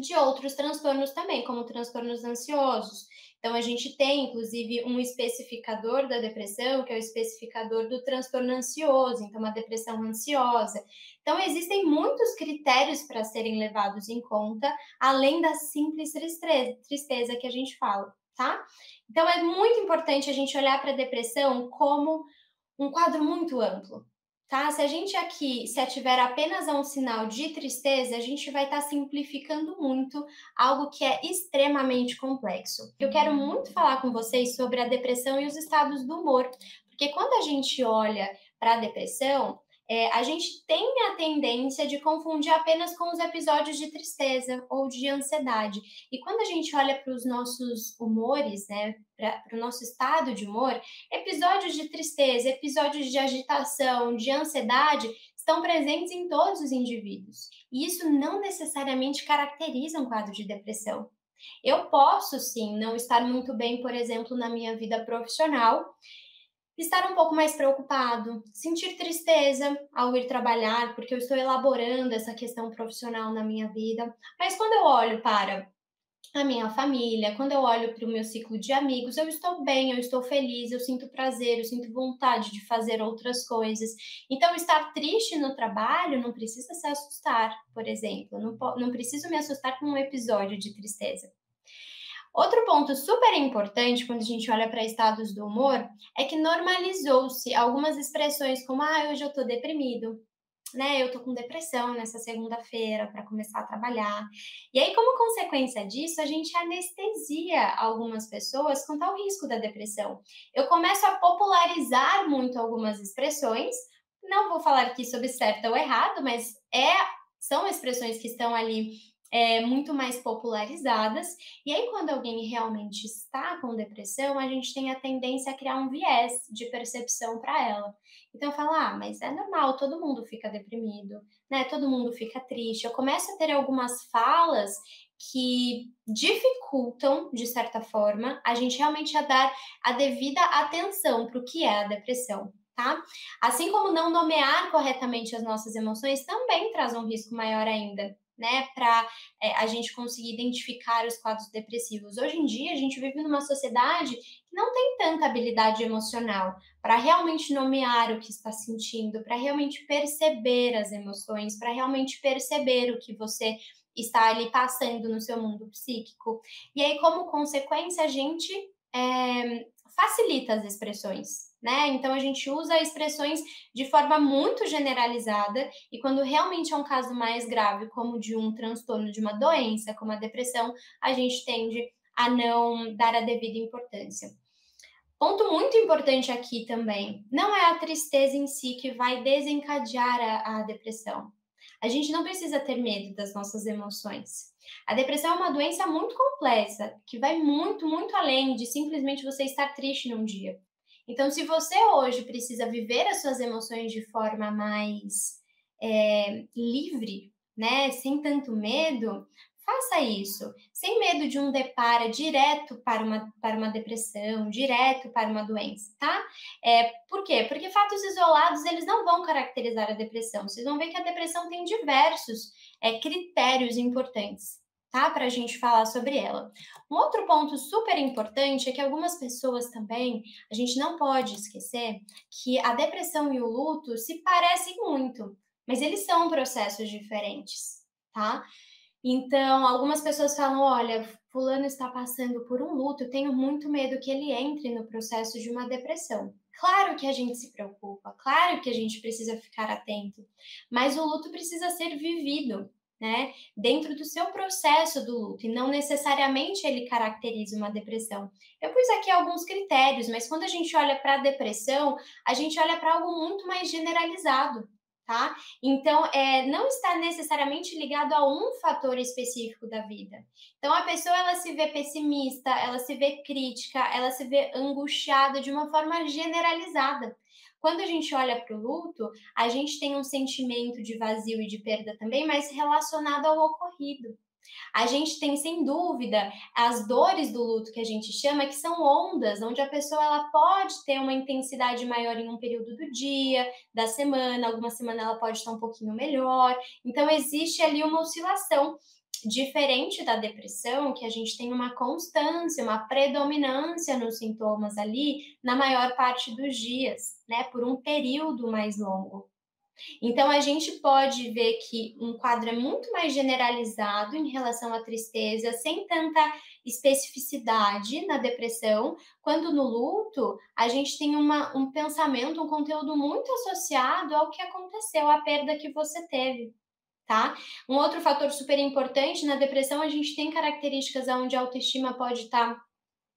de outros transtornos também, como transtornos ansiosos. Então, a gente tem, inclusive, um especificador da depressão, que é o especificador do transtorno ansioso, então, uma depressão ansiosa. Então, existem muitos critérios para serem levados em conta, além da simples tristeza, que a gente fala, tá? Então, é muito importante a gente olhar para a depressão como um quadro muito amplo tá? Se a gente aqui se ativer apenas a um sinal de tristeza, a gente vai estar tá simplificando muito algo que é extremamente complexo. Eu quero muito falar com vocês sobre a depressão e os estados do humor, porque quando a gente olha para a depressão, é, a gente tem a tendência de confundir apenas com os episódios de tristeza ou de ansiedade. E quando a gente olha para os nossos humores, né, para o nosso estado de humor, episódios de tristeza, episódios de agitação, de ansiedade estão presentes em todos os indivíduos. E isso não necessariamente caracteriza um quadro de depressão. Eu posso sim não estar muito bem, por exemplo, na minha vida profissional estar um pouco mais preocupado, sentir tristeza ao ir trabalhar, porque eu estou elaborando essa questão profissional na minha vida. Mas quando eu olho para a minha família, quando eu olho para o meu ciclo de amigos, eu estou bem, eu estou feliz, eu sinto prazer, eu sinto vontade de fazer outras coisas. Então, estar triste no trabalho não precisa se assustar, por exemplo. Não, não preciso me assustar com um episódio de tristeza. Outro ponto super importante quando a gente olha para estados do humor é que normalizou-se algumas expressões como ah, hoje eu tô deprimido, né? Eu tô com depressão nessa segunda-feira para começar a trabalhar. E aí, como consequência disso, a gente anestesia algumas pessoas quanto ao risco da depressão. Eu começo a popularizar muito algumas expressões. Não vou falar aqui sobre certo ou errado, mas é são expressões que estão ali é, muito mais popularizadas. E aí, quando alguém realmente está com depressão, a gente tem a tendência a criar um viés de percepção para ela. Então, falar, ah, mas é normal, todo mundo fica deprimido, né? Todo mundo fica triste. Eu começo a ter algumas falas que dificultam, de certa forma, a gente realmente a dar a devida atenção para o que é a depressão. Tá? Assim como não nomear corretamente as nossas emoções também traz um risco maior ainda, né, para é, a gente conseguir identificar os quadros depressivos. Hoje em dia, a gente vive numa sociedade que não tem tanta habilidade emocional para realmente nomear o que está sentindo, para realmente perceber as emoções, para realmente perceber o que você está ali passando no seu mundo psíquico. E aí, como consequência, a gente é, facilita as expressões, né? Então a gente usa expressões de forma muito generalizada e quando realmente é um caso mais grave, como de um transtorno de uma doença, como a depressão, a gente tende a não dar a devida importância. Ponto muito importante aqui também, não é a tristeza em si que vai desencadear a, a depressão. A gente não precisa ter medo das nossas emoções. A depressão é uma doença muito complexa, que vai muito, muito além de simplesmente você estar triste num dia. Então, se você hoje precisa viver as suas emoções de forma mais é, livre, né, sem tanto medo, faça isso, sem medo de um depara direto para uma, para uma depressão, direto para uma doença, tá? É, por quê? Porque fatos isolados, eles não vão caracterizar a depressão. Vocês vão ver que a depressão tem diversos é, critérios importantes tá? Para a gente falar sobre ela. Um outro ponto super importante é que algumas pessoas também, a gente não pode esquecer que a depressão e o luto se parecem muito, mas eles são processos diferentes, tá? Então, algumas pessoas falam: olha, Fulano está passando por um luto, eu tenho muito medo que ele entre no processo de uma depressão. Claro que a gente se preocupa, claro que a gente precisa ficar atento, mas o luto precisa ser vivido né, dentro do seu processo do luto e não necessariamente ele caracteriza uma depressão. Eu pus aqui alguns critérios, mas quando a gente olha para a depressão, a gente olha para algo muito mais generalizado, tá? Então, é, não está necessariamente ligado a um fator específico da vida. Então, a pessoa ela se vê pessimista, ela se vê crítica, ela se vê angustiada de uma forma generalizada. Quando a gente olha para o luto, a gente tem um sentimento de vazio e de perda também, mas relacionado ao ocorrido. A gente tem, sem dúvida, as dores do luto que a gente chama, que são ondas, onde a pessoa ela pode ter uma intensidade maior em um período do dia, da semana, alguma semana ela pode estar um pouquinho melhor. Então, existe ali uma oscilação Diferente da depressão, que a gente tem uma constância, uma predominância nos sintomas ali na maior parte dos dias, né, por um período mais longo. Então, a gente pode ver que um quadro é muito mais generalizado em relação à tristeza, sem tanta especificidade na depressão, quando no luto a gente tem uma, um pensamento, um conteúdo muito associado ao que aconteceu, à perda que você teve. Tá? Um outro fator super importante na depressão, a gente tem características onde a autoestima pode estar tá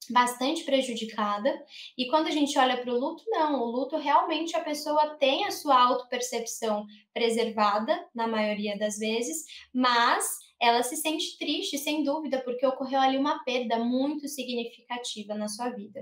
bastante prejudicada. E quando a gente olha para o luto, não, o luto realmente a pessoa tem a sua autopercepção preservada, na maioria das vezes, mas ela se sente triste, sem dúvida, porque ocorreu ali uma perda muito significativa na sua vida.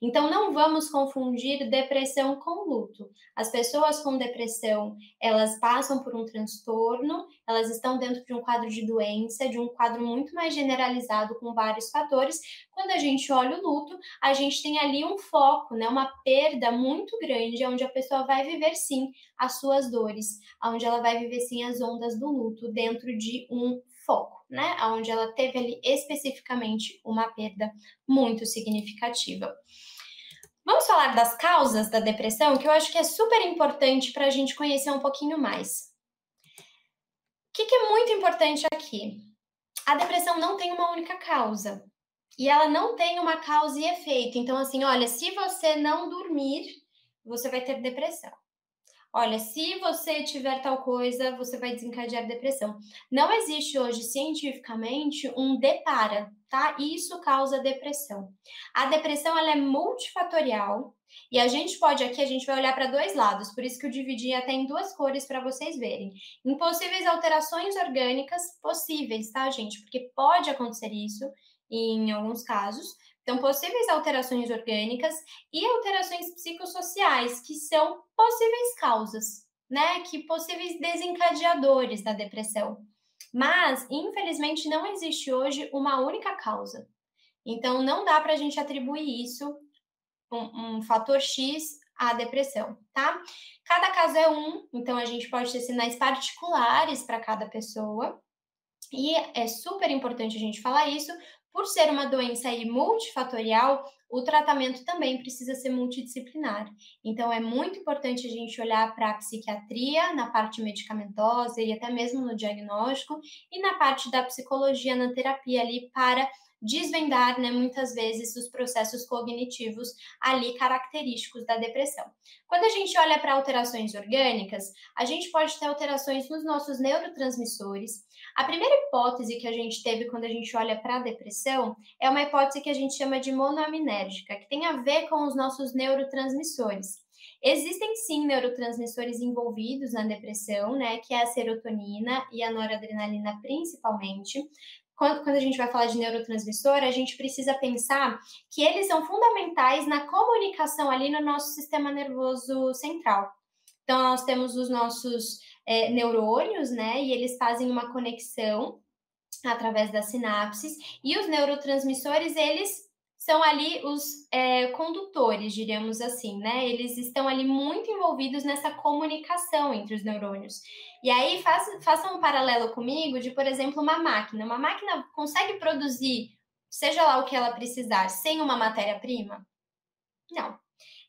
Então, não vamos confundir depressão com luto. As pessoas com depressão, elas passam por um transtorno, elas estão dentro de um quadro de doença, de um quadro muito mais generalizado com vários fatores. Quando a gente olha o luto, a gente tem ali um foco, né, uma perda muito grande, onde a pessoa vai viver sim as suas dores, onde ela vai viver sim as ondas do luto dentro de um foco, né? Onde ela teve ali especificamente uma perda muito significativa. Vamos falar das causas da depressão, que eu acho que é super importante para a gente conhecer um pouquinho mais. O que, que é muito importante aqui? A depressão não tem uma única causa. E ela não tem uma causa e efeito. Então, assim, olha, se você não dormir, você vai ter depressão. Olha, se você tiver tal coisa, você vai desencadear depressão. Não existe hoje cientificamente um depara, tá? Isso causa depressão. A depressão ela é multifatorial e a gente pode aqui, a gente vai olhar para dois lados, por isso que eu dividi até em duas cores para vocês verem. Impossíveis alterações orgânicas possíveis, tá, gente? Porque pode acontecer isso em alguns casos, então, possíveis alterações orgânicas e alterações psicossociais, que são possíveis causas, né? Que possíveis desencadeadores da depressão. Mas, infelizmente, não existe hoje uma única causa. Então, não dá para a gente atribuir isso, um, um fator X, à depressão, tá? Cada caso é um, então a gente pode ter sinais particulares para cada pessoa. E é super importante a gente falar isso, por ser uma doença multifatorial, o tratamento também precisa ser multidisciplinar. Então, é muito importante a gente olhar para a psiquiatria, na parte medicamentosa e até mesmo no diagnóstico, e na parte da psicologia, na terapia ali, para desvendar, né, muitas vezes, os processos cognitivos ali característicos da depressão. Quando a gente olha para alterações orgânicas, a gente pode ter alterações nos nossos neurotransmissores. A primeira hipótese que a gente teve quando a gente olha para a depressão é uma hipótese que a gente chama de monoaminérgica, que tem a ver com os nossos neurotransmissores. Existem sim neurotransmissores envolvidos na depressão, né, que é a serotonina e a noradrenalina principalmente, quando, quando a gente vai falar de neurotransmissor, a gente precisa pensar que eles são fundamentais na comunicação ali no nosso sistema nervoso central. Então, nós temos os nossos é, neurônios, né? E eles fazem uma conexão através das sinapses. E os neurotransmissores, eles são ali os é, condutores, diríamos assim, né? Eles estão ali muito envolvidos nessa comunicação entre os neurônios. E aí faça, faça um paralelo comigo de, por exemplo, uma máquina. Uma máquina consegue produzir, seja lá o que ela precisar, sem uma matéria-prima? Não.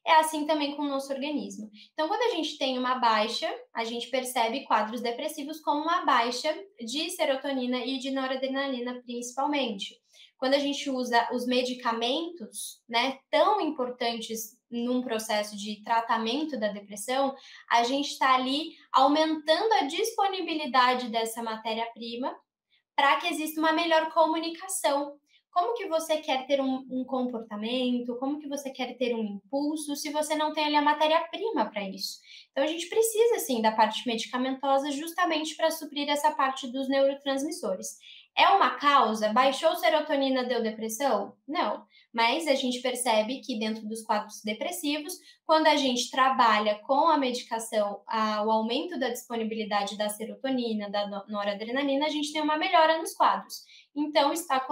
É assim também com o nosso organismo. Então, quando a gente tem uma baixa, a gente percebe quadros depressivos como uma baixa de serotonina e de noradrenalina, principalmente quando a gente usa os medicamentos, né, tão importantes num processo de tratamento da depressão, a gente está ali aumentando a disponibilidade dessa matéria-prima para que exista uma melhor comunicação. Como que você quer ter um, um, comportamento? Como que você quer ter um impulso se você não tem ali a matéria-prima para isso? Então a gente precisa sim da parte medicamentosa justamente para suprir essa parte dos neurotransmissores. É uma causa? Baixou serotonina, deu depressão? Não. Mas a gente percebe que dentro dos quadros depressivos, quando a gente trabalha com a medicação, a, o aumento da disponibilidade da serotonina, da noradrenalina, a gente tem uma melhora nos quadros. Então, está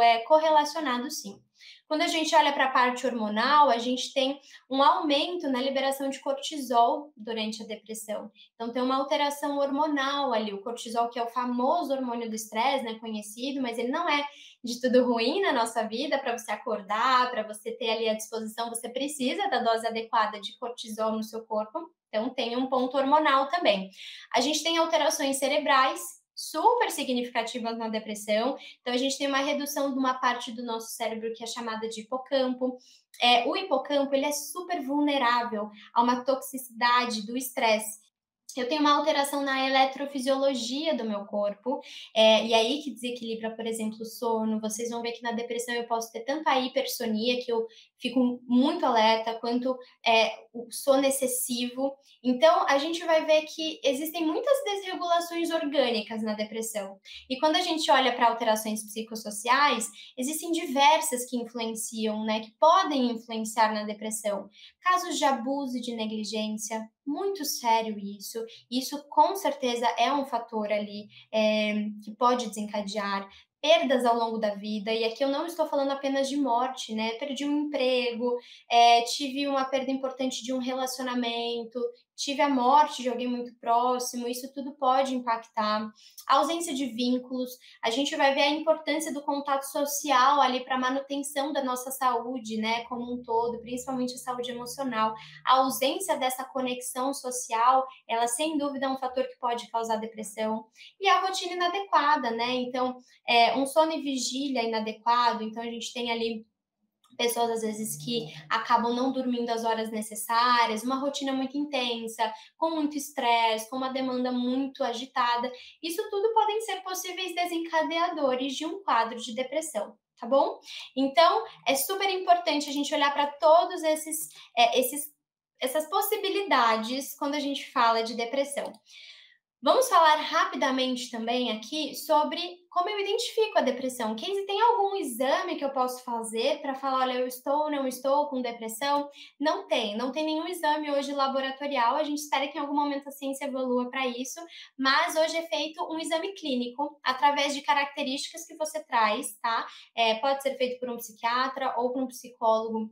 é, correlacionado sim. Quando a gente olha para a parte hormonal, a gente tem um aumento na liberação de cortisol durante a depressão. Então, tem uma alteração hormonal ali. O cortisol, que é o famoso hormônio do estresse, né, conhecido, mas ele não é de tudo ruim na nossa vida para você acordar, para você ter ali à disposição, você precisa da dose adequada de cortisol no seu corpo. Então, tem um ponto hormonal também. A gente tem alterações cerebrais, super significativas na depressão. Então, a gente tem uma redução de uma parte do nosso cérebro que é chamada de hipocampo. É, o hipocampo ele é super vulnerável a uma toxicidade do estresse eu tenho uma alteração na eletrofisiologia do meu corpo, é, e aí que desequilibra, por exemplo, o sono. Vocês vão ver que na depressão eu posso ter tanto a hipersonia, que eu fico muito alerta, quanto é, o sono excessivo. Então, a gente vai ver que existem muitas desregulações orgânicas na depressão. E quando a gente olha para alterações psicossociais, existem diversas que influenciam, né, que podem influenciar na depressão. Casos de abuso e de negligência, muito sério isso. Isso com certeza é um fator ali é, que pode desencadear perdas ao longo da vida, e aqui eu não estou falando apenas de morte, né? Perdi um emprego, é, tive uma perda importante de um relacionamento, tive a morte de alguém muito próximo, isso tudo pode impactar. A ausência de vínculos, a gente vai ver a importância do contato social ali para manutenção da nossa saúde, né, como um todo, principalmente a saúde emocional. A ausência dessa conexão social, ela sem dúvida é um fator que pode causar depressão. E a rotina inadequada, né? Então, é, um sono e vigília inadequado, então a gente tem ali pessoas às vezes que acabam não dormindo as horas necessárias, uma rotina muito intensa, com muito estresse, com uma demanda muito agitada. Isso tudo podem ser possíveis desencadeadores de um quadro de depressão. Tá bom? Então, é super importante a gente olhar para todos esses, é, esses, essas possibilidades quando a gente fala de depressão. Vamos falar rapidamente também aqui sobre como eu identifico a depressão. Casey, tem algum exame que eu posso fazer para falar, olha, eu estou ou não estou com depressão? Não tem, não tem nenhum exame hoje laboratorial. A gente espera que em algum momento a ciência evolua para isso, mas hoje é feito um exame clínico através de características que você traz, tá? É, pode ser feito por um psiquiatra ou por um psicólogo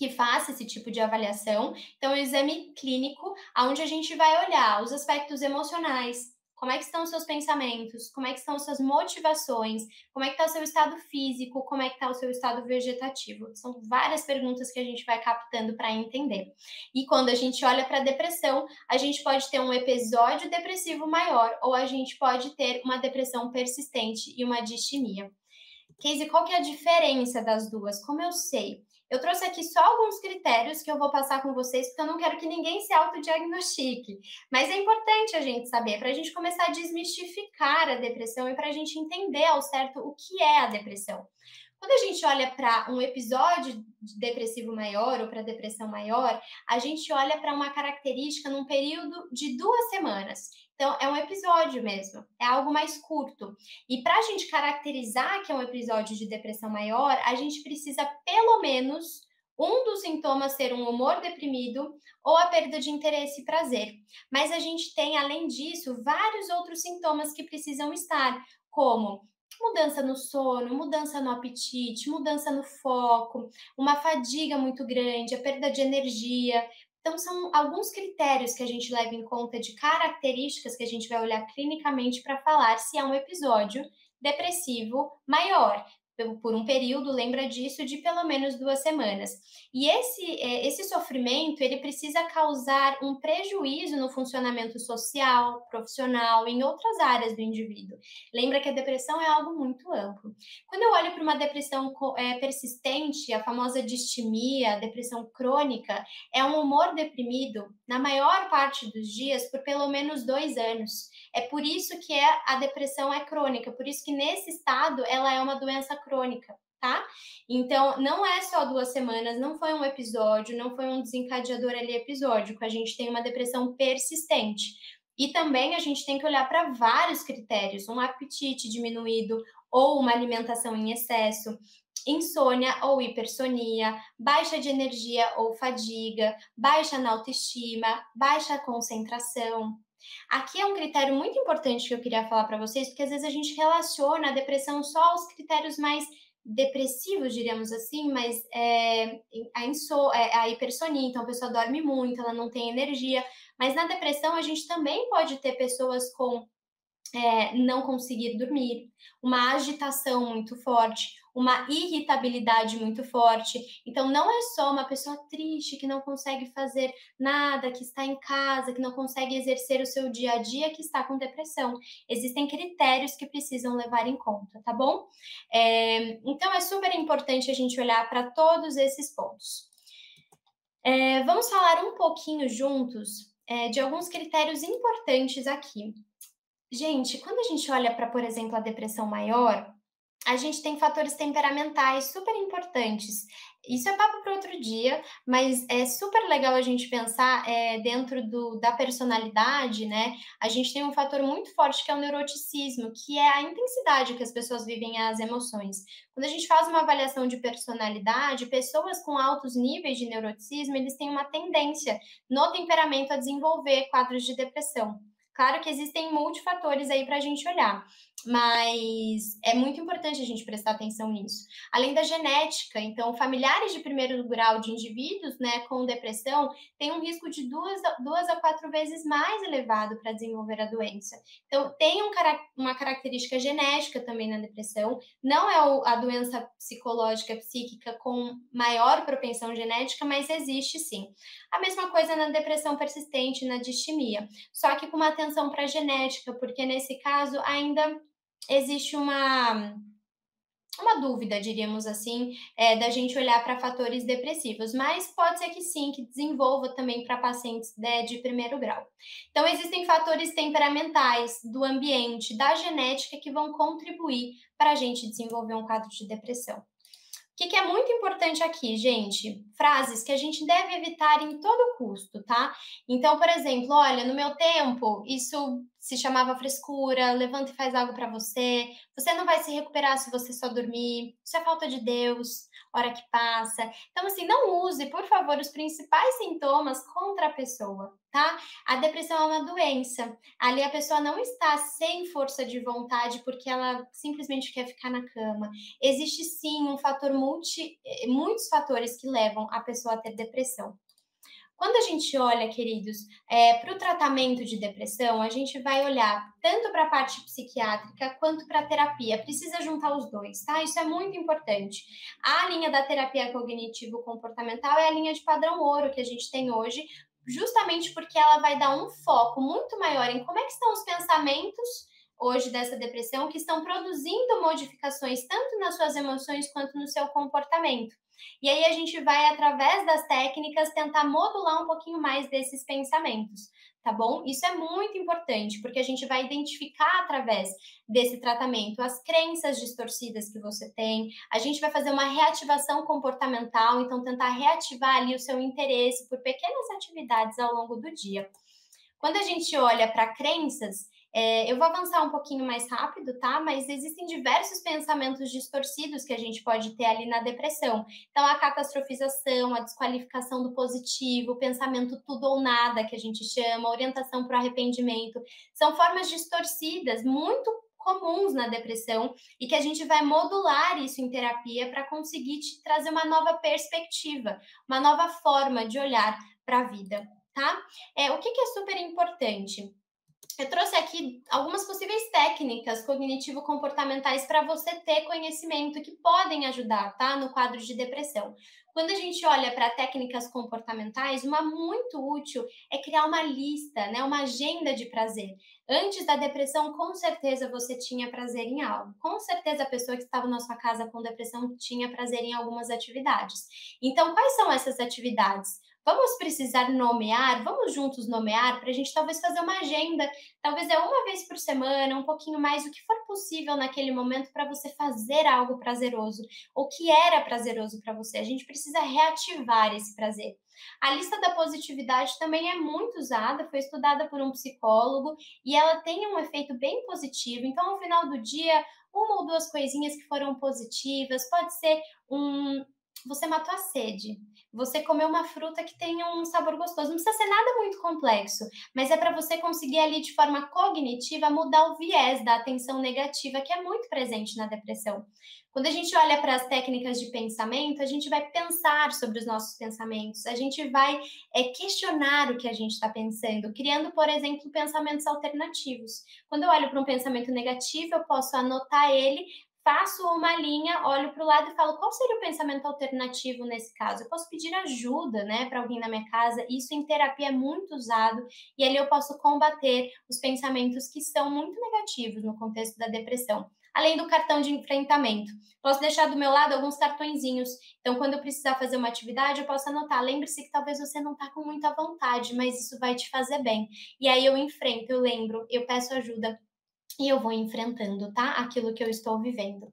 que faça esse tipo de avaliação. Então, é um exame clínico, onde a gente vai olhar os aspectos emocionais, como é que estão os seus pensamentos, como é que estão as suas motivações, como é que está o seu estado físico, como é que está o seu estado vegetativo. São várias perguntas que a gente vai captando para entender. E quando a gente olha para a depressão, a gente pode ter um episódio depressivo maior ou a gente pode ter uma depressão persistente e uma distimia. Casey, qual que é a diferença das duas? Como eu sei? Eu trouxe aqui só alguns critérios que eu vou passar com vocês, porque eu não quero que ninguém se autodiagnostique. Mas é importante a gente saber, para a gente começar a desmistificar a depressão e para a gente entender ao certo o que é a depressão. Quando a gente olha para um episódio de depressivo maior ou para depressão maior, a gente olha para uma característica num período de duas semanas. Então, é um episódio mesmo, é algo mais curto. E para a gente caracterizar que é um episódio de depressão maior, a gente precisa pelo menos um dos sintomas ser um humor deprimido ou a perda de interesse e prazer. Mas a gente tem, além disso, vários outros sintomas que precisam estar, como mudança no sono, mudança no apetite, mudança no foco, uma fadiga muito grande, a perda de energia, então, são alguns critérios que a gente leva em conta de características que a gente vai olhar clinicamente para falar se é um episódio depressivo maior por um período, lembra disso, de pelo menos duas semanas. E esse, é, esse sofrimento, ele precisa causar um prejuízo no funcionamento social, profissional, em outras áreas do indivíduo. Lembra que a depressão é algo muito amplo. Quando eu olho para uma depressão é, persistente, a famosa distimia, a depressão crônica, é um humor deprimido, na maior parte dos dias, por pelo menos dois anos. É por isso que é, a depressão é crônica, por isso que nesse estado ela é uma doença crônica, tá? Então, não é só duas semanas, não foi um episódio, não foi um desencadeador ali episódico, a gente tem uma depressão persistente. E também a gente tem que olhar para vários critérios, um apetite diminuído ou uma alimentação em excesso, insônia ou hipersonia, baixa de energia ou fadiga, baixa na autoestima, baixa concentração, Aqui é um critério muito importante que eu queria falar para vocês, porque às vezes a gente relaciona a depressão só aos critérios mais depressivos, diríamos assim, mas é, a, inso, é, a hipersonia, então a pessoa dorme muito, ela não tem energia. Mas na depressão a gente também pode ter pessoas com é, não conseguir dormir, uma agitação muito forte, uma irritabilidade muito forte. Então, não é só uma pessoa triste que não consegue fazer nada, que está em casa, que não consegue exercer o seu dia a dia, que está com depressão. Existem critérios que precisam levar em conta, tá bom? É, então, é super importante a gente olhar para todos esses pontos. É, vamos falar um pouquinho juntos é, de alguns critérios importantes aqui. Gente, quando a gente olha para, por exemplo, a depressão maior, a gente tem fatores temperamentais super importantes. Isso é papo para outro dia, mas é super legal a gente pensar é, dentro do, da personalidade, né? A gente tem um fator muito forte que é o neuroticismo, que é a intensidade que as pessoas vivem as emoções. Quando a gente faz uma avaliação de personalidade, pessoas com altos níveis de neuroticismo, eles têm uma tendência no temperamento a desenvolver quadros de depressão. Claro que existem multifatores aí para a gente olhar, mas é muito importante a gente prestar atenção nisso. Além da genética, então, familiares de primeiro grau de indivíduos né, com depressão têm um risco de duas, duas a quatro vezes mais elevado para desenvolver a doença. Então, tem um, uma característica genética também na depressão, não é a doença psicológica, psíquica com maior propensão genética, mas existe sim. A mesma coisa na depressão persistente, na distimia, só que com uma atenção para a genética, porque nesse caso ainda existe uma uma dúvida, diríamos assim, é, da gente olhar para fatores depressivos, mas pode ser que sim, que desenvolva também para pacientes né, de primeiro grau. Então, existem fatores temperamentais, do ambiente, da genética que vão contribuir para a gente desenvolver um quadro de depressão que, que é muito importante aqui, gente? Frases que a gente deve evitar em todo custo, tá? Então, por exemplo, olha, no meu tempo, isso se chamava frescura, levanta e faz algo para você, você não vai se recuperar se você só dormir, isso é falta de Deus, hora que passa. Então, assim, não use, por favor, os principais sintomas contra a pessoa, tá? A depressão é uma doença. Ali a pessoa não está sem força de vontade porque ela simplesmente quer ficar na cama. Existe sim um fator multi, eh, muitos fatores que levam a pessoa a ter depressão. Quando a gente olha, queridos, é, para o tratamento de depressão, a gente vai olhar tanto para a parte psiquiátrica quanto para a terapia. Precisa juntar os dois, tá? Isso é muito importante. A linha da terapia cognitivo-comportamental é a linha de padrão ouro que a gente tem hoje, justamente porque ela vai dar um foco muito maior em como é que estão os pensamentos hoje dessa depressão que estão produzindo modificações tanto nas suas emoções quanto no seu comportamento. E aí a gente vai, através das técnicas, tentar modular um pouquinho mais desses pensamentos, tá bom? Isso é muito importante, porque a gente vai identificar através desse tratamento as crenças distorcidas que você tem, a gente vai fazer uma reativação comportamental, então tentar reativar ali o seu interesse por pequenas atividades ao longo do dia. Quando a gente olha para crenças, é, eu vou avançar um pouquinho mais rápido, tá? Mas existem diversos pensamentos distorcidos que a gente pode ter ali na depressão. Então, a catastrofização, a desqualificação do positivo, o pensamento tudo ou nada, que a gente chama, orientação para o arrependimento, são formas distorcidas muito comuns na depressão e que a gente vai modular isso em terapia para conseguir te trazer uma nova perspectiva, uma nova forma de olhar para a vida, tá? É, o que, que é super importante? Eu trouxe aqui algumas possíveis técnicas cognitivo-comportamentais para você ter conhecimento que podem ajudar, tá? No quadro de depressão. Quando a gente olha para técnicas comportamentais, uma muito útil é criar uma lista, né, uma agenda de prazer. Antes da depressão, com certeza você tinha prazer em algo. Com certeza a pessoa que estava na sua casa com depressão tinha prazer em algumas atividades. Então, quais são essas atividades? Vamos precisar nomear, vamos juntos nomear para a gente talvez fazer uma agenda, talvez é uma vez por semana, um pouquinho mais, o que for possível naquele momento para você fazer algo prazeroso, ou que era prazeroso para você. A gente precisa reativar esse prazer. A lista da positividade também é muito usada, foi estudada por um psicólogo e ela tem um efeito bem positivo. Então, ao final do dia, uma ou duas coisinhas que foram positivas, pode ser um você matou a sede. Você comer uma fruta que tenha um sabor gostoso. Não precisa ser nada muito complexo, mas é para você conseguir ali de forma cognitiva mudar o viés da atenção negativa que é muito presente na depressão. Quando a gente olha para as técnicas de pensamento, a gente vai pensar sobre os nossos pensamentos, a gente vai é, questionar o que a gente está pensando, criando, por exemplo, pensamentos alternativos. Quando eu olho para um pensamento negativo, eu posso anotar ele, faço uma linha, olho para o lado e falo qual seria o pensamento alternativo nesse caso. Eu posso pedir ajuda, né, para alguém na minha casa. Isso em terapia é muito usado e ali eu posso combater os pensamentos que são muito negativos no contexto da depressão. Além do cartão de enfrentamento. Posso deixar do meu lado alguns cartõezinhos. Então, quando eu precisar fazer uma atividade, eu posso anotar. Lembre-se que talvez você não está com muita vontade, mas isso vai te fazer bem. E aí eu enfrento, eu lembro, eu peço ajuda e eu vou enfrentando, tá? Aquilo que eu estou vivendo.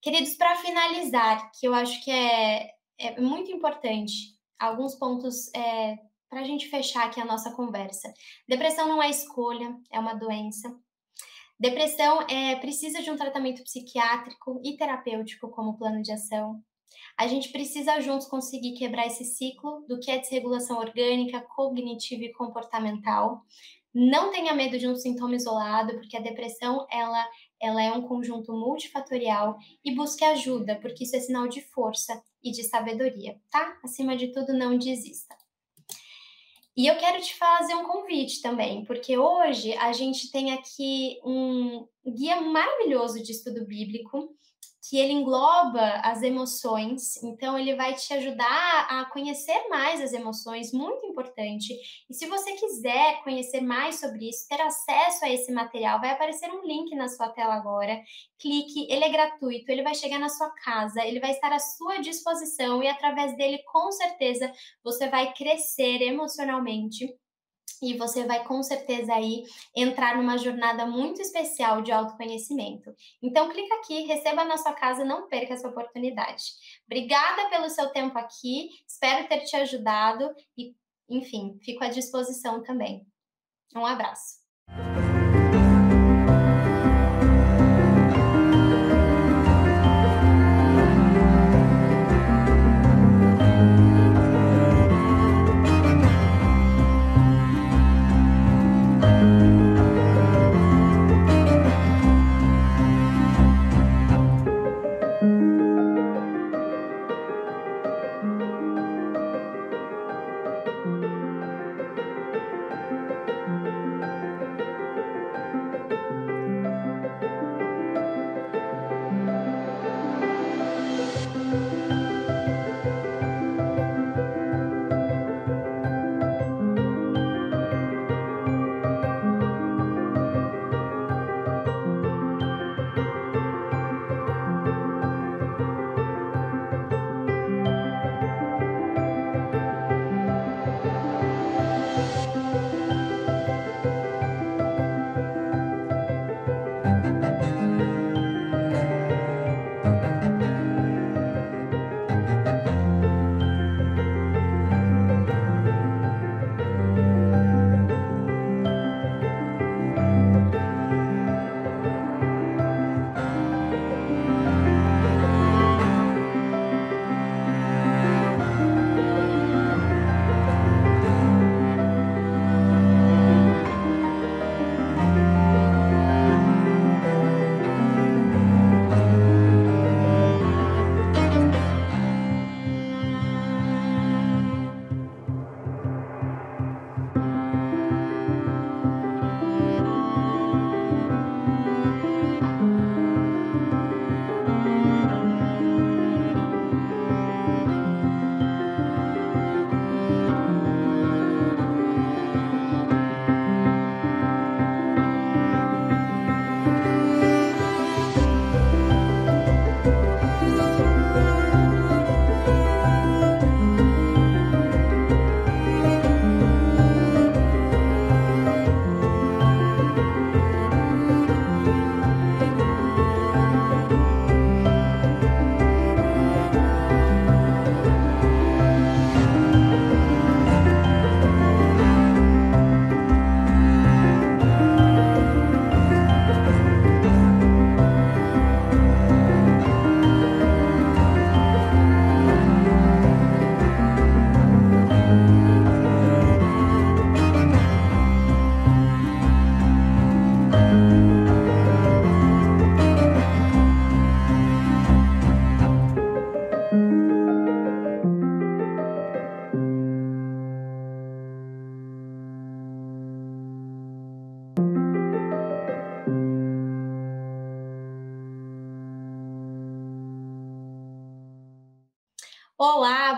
Queridos, para finalizar, que eu acho que é, é muito importante, alguns pontos é, para a gente fechar aqui a nossa conversa. Depressão não é escolha, é uma doença. Depressão é, precisa de um tratamento psiquiátrico e terapêutico como plano de ação. A gente precisa juntos conseguir quebrar esse ciclo do que é desregulação orgânica, cognitiva e comportamental. Não tenha medo de um sintoma isolado, porque a depressão ela, ela é um conjunto multifatorial e busque ajuda, porque isso é sinal de força e de sabedoria, tá? Acima de tudo, não desista. E eu quero te fazer um convite também, porque hoje a gente tem aqui um guia maravilhoso de estudo bíblico que ele engloba as emoções, então ele vai te ajudar a conhecer mais as emoções, muito importante. E se você quiser conhecer mais sobre isso, ter acesso a esse material, vai aparecer um link na sua tela agora. Clique, ele é gratuito, ele vai chegar na sua casa, ele vai estar à sua disposição e através dele, com certeza, você vai crescer emocionalmente e você vai com certeza aí entrar numa jornada muito especial de autoconhecimento. Então clica aqui, receba na sua casa, não perca essa oportunidade. Obrigada pelo seu tempo aqui, espero ter te ajudado e, enfim, fico à disposição também. Um abraço.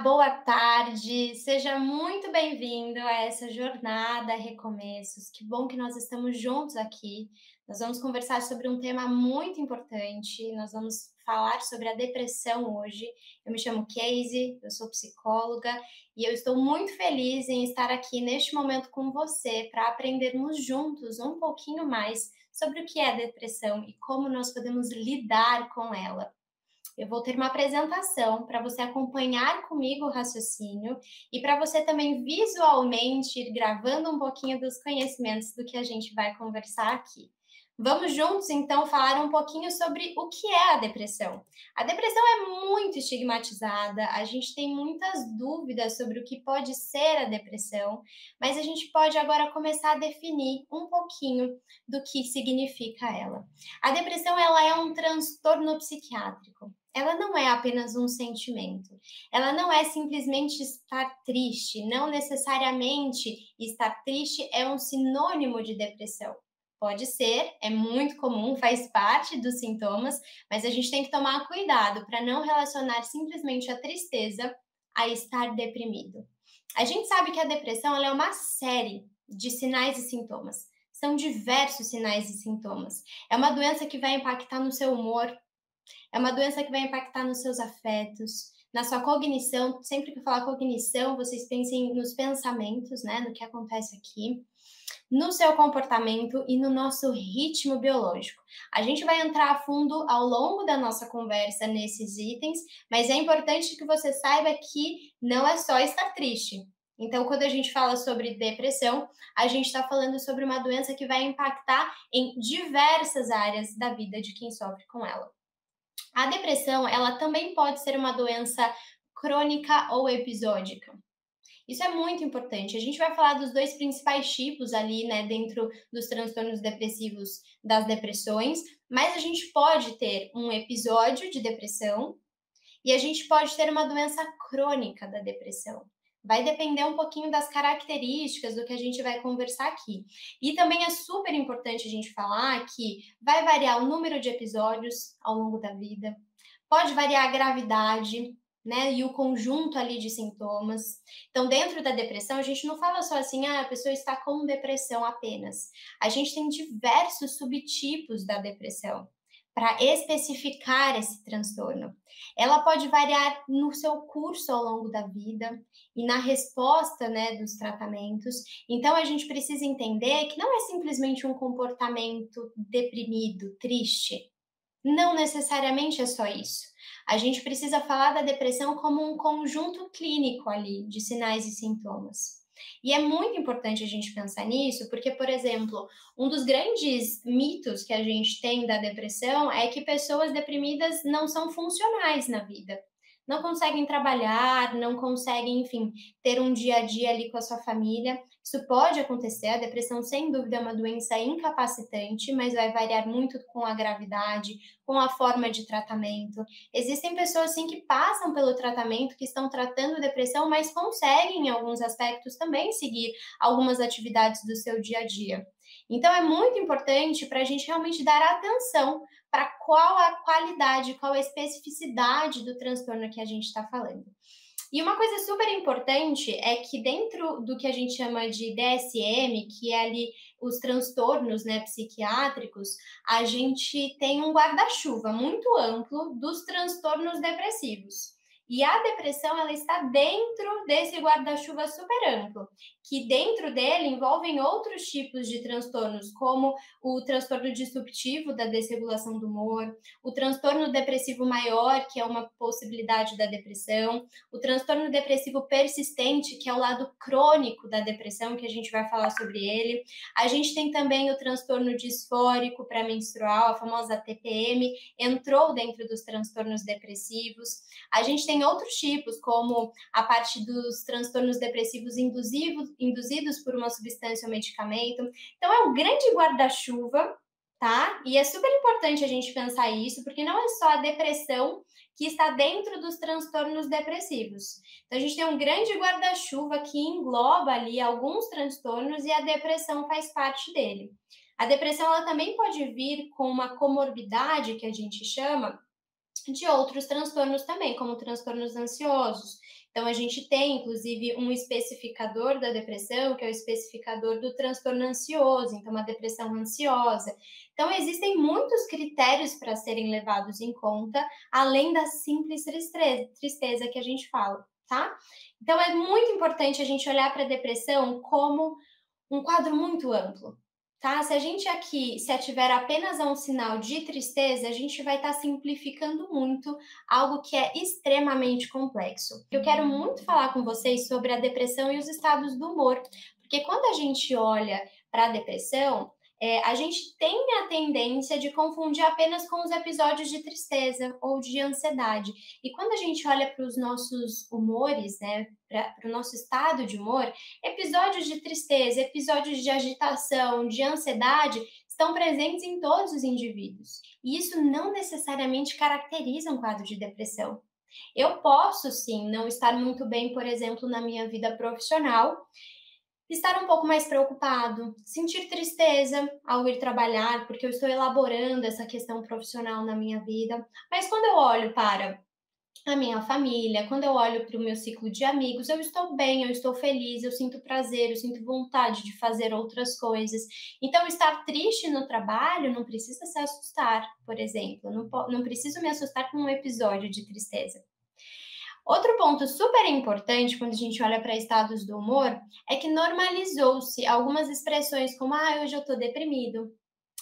Boa tarde, seja muito bem-vindo a essa jornada Recomeços. Que bom que nós estamos juntos aqui. Nós vamos conversar sobre um tema muito importante. Nós vamos falar sobre a depressão hoje. Eu me chamo Casey, eu sou psicóloga e eu estou muito feliz em estar aqui neste momento com você para aprendermos juntos um pouquinho mais sobre o que é depressão e como nós podemos lidar com ela. Eu vou ter uma apresentação para você acompanhar comigo o raciocínio e para você também visualmente ir gravando um pouquinho dos conhecimentos do que a gente vai conversar aqui. Vamos juntos então falar um pouquinho sobre o que é a depressão. A depressão é muito estigmatizada, a gente tem muitas dúvidas sobre o que pode ser a depressão, mas a gente pode agora começar a definir um pouquinho do que significa ela. A depressão ela é um transtorno psiquiátrico ela não é apenas um sentimento. Ela não é simplesmente estar triste. Não necessariamente estar triste é um sinônimo de depressão. Pode ser, é muito comum, faz parte dos sintomas, mas a gente tem que tomar cuidado para não relacionar simplesmente a tristeza a estar deprimido. A gente sabe que a depressão é uma série de sinais e sintomas. São diversos sinais e sintomas. É uma doença que vai impactar no seu humor, é uma doença que vai impactar nos seus afetos, na sua cognição. Sempre que eu falar cognição, vocês pensem nos pensamentos, né? No que acontece aqui. No seu comportamento e no nosso ritmo biológico. A gente vai entrar a fundo ao longo da nossa conversa nesses itens, mas é importante que você saiba que não é só estar triste. Então, quando a gente fala sobre depressão, a gente está falando sobre uma doença que vai impactar em diversas áreas da vida de quem sofre com ela. A depressão, ela também pode ser uma doença crônica ou episódica. Isso é muito importante. A gente vai falar dos dois principais tipos ali, né, dentro dos transtornos depressivos das depressões, mas a gente pode ter um episódio de depressão e a gente pode ter uma doença crônica da depressão. Vai depender um pouquinho das características do que a gente vai conversar aqui. E também é super importante a gente falar que vai variar o número de episódios ao longo da vida, pode variar a gravidade, né? E o conjunto ali de sintomas. Então, dentro da depressão, a gente não fala só assim, ah, a pessoa está com depressão apenas. A gente tem diversos subtipos da depressão para especificar esse transtorno. Ela pode variar no seu curso ao longo da vida e na resposta né, dos tratamentos. Então, a gente precisa entender que não é simplesmente um comportamento deprimido, triste. Não necessariamente é só isso. A gente precisa falar da depressão como um conjunto clínico ali de sinais e sintomas. E é muito importante a gente pensar nisso, porque, por exemplo, um dos grandes mitos que a gente tem da depressão é que pessoas deprimidas não são funcionais na vida não conseguem trabalhar, não conseguem, enfim, ter um dia a dia ali com a sua família. Isso pode acontecer, a depressão, sem dúvida, é uma doença incapacitante, mas vai variar muito com a gravidade, com a forma de tratamento. Existem pessoas, sim, que passam pelo tratamento, que estão tratando depressão, mas conseguem, em alguns aspectos, também seguir algumas atividades do seu dia a dia. Então, é muito importante para a gente realmente dar atenção para qual a qualidade, qual a especificidade do transtorno que a gente está falando. E uma coisa super importante é que dentro do que a gente chama de DSM, que é ali os transtornos né, psiquiátricos, a gente tem um guarda-chuva muito amplo dos transtornos depressivos. E a depressão ela está dentro desse guarda-chuva super amplo, que dentro dele envolvem outros tipos de transtornos, como o transtorno disruptivo da desregulação do humor, o transtorno depressivo maior, que é uma possibilidade da depressão, o transtorno depressivo persistente, que é o lado crônico da depressão, que a gente vai falar sobre ele. A gente tem também o transtorno disfórico pré-menstrual, a famosa TPM, entrou dentro dos transtornos depressivos. A gente tem outros tipos, como a parte dos transtornos depressivos induzidos, induzidos por uma substância ou medicamento. Então, é um grande guarda-chuva, tá? E é super importante a gente pensar isso, porque não é só a depressão que está dentro dos transtornos depressivos. Então, a gente tem um grande guarda-chuva que engloba ali alguns transtornos e a depressão faz parte dele. A depressão ela também pode vir com uma comorbidade que a gente chama de outros transtornos também, como transtornos ansiosos, Então, a gente tem, inclusive, um especificador da depressão, que é o especificador do transtorno ansioso, então, uma depressão ansiosa. Então, existem muitos critérios para serem levados em conta, além da simples tristeza, que a gente fala, tá? Então, é muito importante a gente olhar para a depressão como um quadro muito amplo tá? Se a gente aqui se ativer apenas a um sinal de tristeza, a gente vai estar tá simplificando muito algo que é extremamente complexo. Eu quero muito falar com vocês sobre a depressão e os estados do humor, porque quando a gente olha para a depressão, é, a gente tem a tendência de confundir apenas com os episódios de tristeza ou de ansiedade. E quando a gente olha para os nossos humores, né, para o nosso estado de humor, episódios de tristeza, episódios de agitação, de ansiedade estão presentes em todos os indivíduos. E isso não necessariamente caracteriza um quadro de depressão. Eu posso sim não estar muito bem, por exemplo, na minha vida profissional estar um pouco mais preocupado, sentir tristeza ao ir trabalhar, porque eu estou elaborando essa questão profissional na minha vida. Mas quando eu olho para a minha família, quando eu olho para o meu ciclo de amigos, eu estou bem, eu estou feliz, eu sinto prazer, eu sinto vontade de fazer outras coisas. Então, estar triste no trabalho não precisa se assustar, por exemplo. Não, não preciso me assustar com um episódio de tristeza. Outro ponto super importante quando a gente olha para estados do humor é que normalizou-se algumas expressões como ah, hoje eu tô deprimido,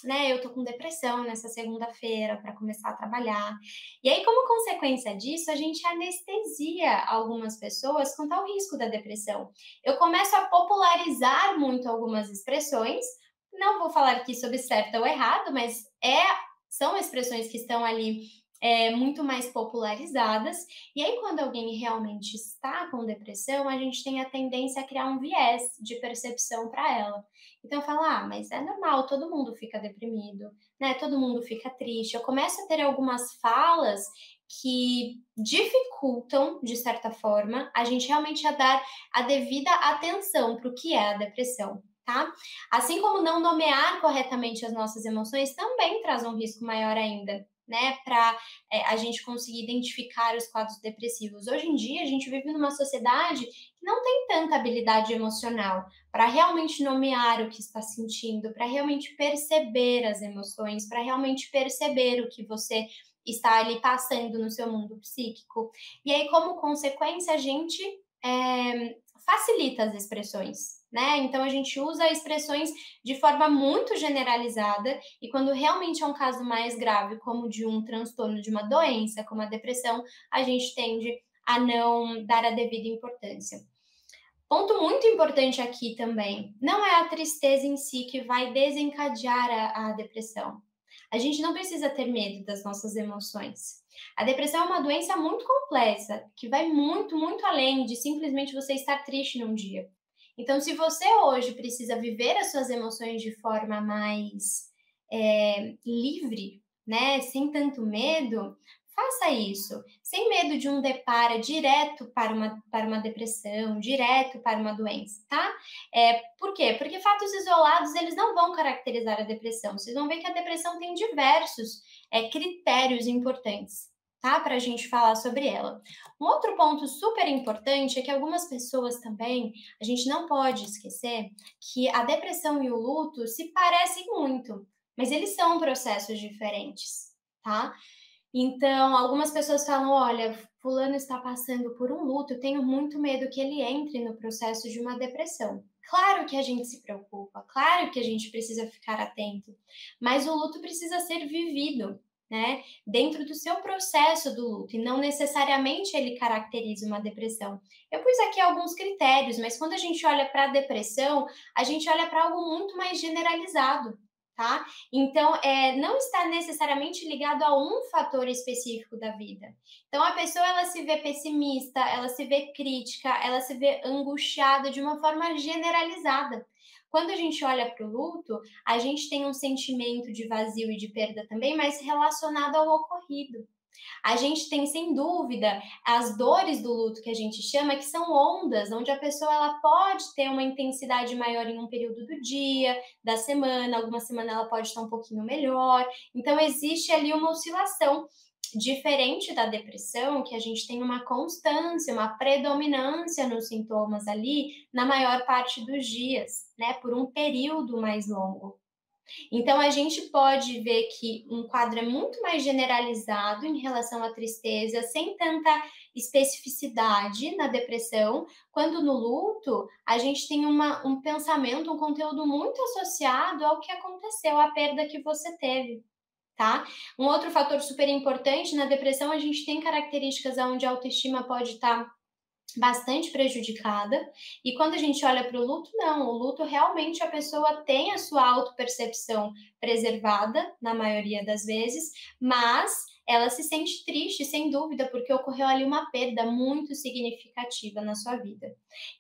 né? Eu tô com depressão nessa segunda-feira para começar a trabalhar. E aí, como consequência disso, a gente anestesia algumas pessoas quanto ao risco da depressão. Eu começo a popularizar muito algumas expressões. Não vou falar aqui sobre certo ou errado, mas é são expressões que estão ali é, muito mais popularizadas. E aí, quando alguém realmente está com depressão, a gente tem a tendência a criar um viés de percepção para ela. Então, falar, ah, mas é normal, todo mundo fica deprimido, né? Todo mundo fica triste. Eu começo a ter algumas falas que dificultam, de certa forma, a gente realmente a dar a devida atenção para o que é a depressão. Tá? Assim como não nomear corretamente as nossas emoções também traz um risco maior ainda, né, para é, a gente conseguir identificar os quadros depressivos. Hoje em dia, a gente vive numa sociedade que não tem tanta habilidade emocional para realmente nomear o que está sentindo, para realmente perceber as emoções, para realmente perceber o que você está ali passando no seu mundo psíquico. E aí, como consequência, a gente é, facilita as expressões, né? Então a gente usa expressões de forma muito generalizada e quando realmente é um caso mais grave, como de um transtorno de uma doença, como a depressão, a gente tende a não dar a devida importância. Ponto muito importante aqui também, não é a tristeza em si que vai desencadear a, a depressão. A gente não precisa ter medo das nossas emoções. A depressão é uma doença muito complexa, que vai muito, muito além de simplesmente você estar triste num dia. Então, se você hoje precisa viver as suas emoções de forma mais é, livre, né, sem tanto medo, faça isso, sem medo de um depara direto para uma, para uma depressão, direto para uma doença, tá? É, por quê? Porque fatos isolados, eles não vão caracterizar a depressão. Vocês vão ver que a depressão tem diversos é, critérios importantes tá? Para a gente falar sobre ela. Um outro ponto super importante é que algumas pessoas também, a gente não pode esquecer que a depressão e o luto se parecem muito, mas eles são processos diferentes, tá? Então, algumas pessoas falam: olha, Fulano está passando por um luto, eu tenho muito medo que ele entre no processo de uma depressão. Claro que a gente se preocupa, claro que a gente precisa ficar atento, mas o luto precisa ser vivido né, dentro do seu processo do luto e não necessariamente ele caracteriza uma depressão. Eu pus aqui alguns critérios, mas quando a gente olha para a depressão, a gente olha para algo muito mais generalizado, tá? Então, é, não está necessariamente ligado a um fator específico da vida. Então, a pessoa ela se vê pessimista, ela se vê crítica, ela se vê angustiada de uma forma generalizada. Quando a gente olha para o luto, a gente tem um sentimento de vazio e de perda também, mas relacionado ao ocorrido. A gente tem, sem dúvida, as dores do luto que a gente chama, que são ondas, onde a pessoa ela pode ter uma intensidade maior em um período do dia, da semana, alguma semana ela pode estar um pouquinho melhor. Então, existe ali uma oscilação. Diferente da depressão, que a gente tem uma constância, uma predominância nos sintomas ali na maior parte dos dias, né, por um período mais longo. Então, a gente pode ver que um quadro é muito mais generalizado em relação à tristeza, sem tanta especificidade na depressão, quando no luto a gente tem uma, um pensamento, um conteúdo muito associado ao que aconteceu, à perda que você teve tá? Um outro fator super importante na depressão, a gente tem características onde a autoestima pode estar tá bastante prejudicada. E quando a gente olha para o luto, não, o luto realmente a pessoa tem a sua autopercepção preservada na maioria das vezes, mas ela se sente triste, sem dúvida, porque ocorreu ali uma perda muito significativa na sua vida.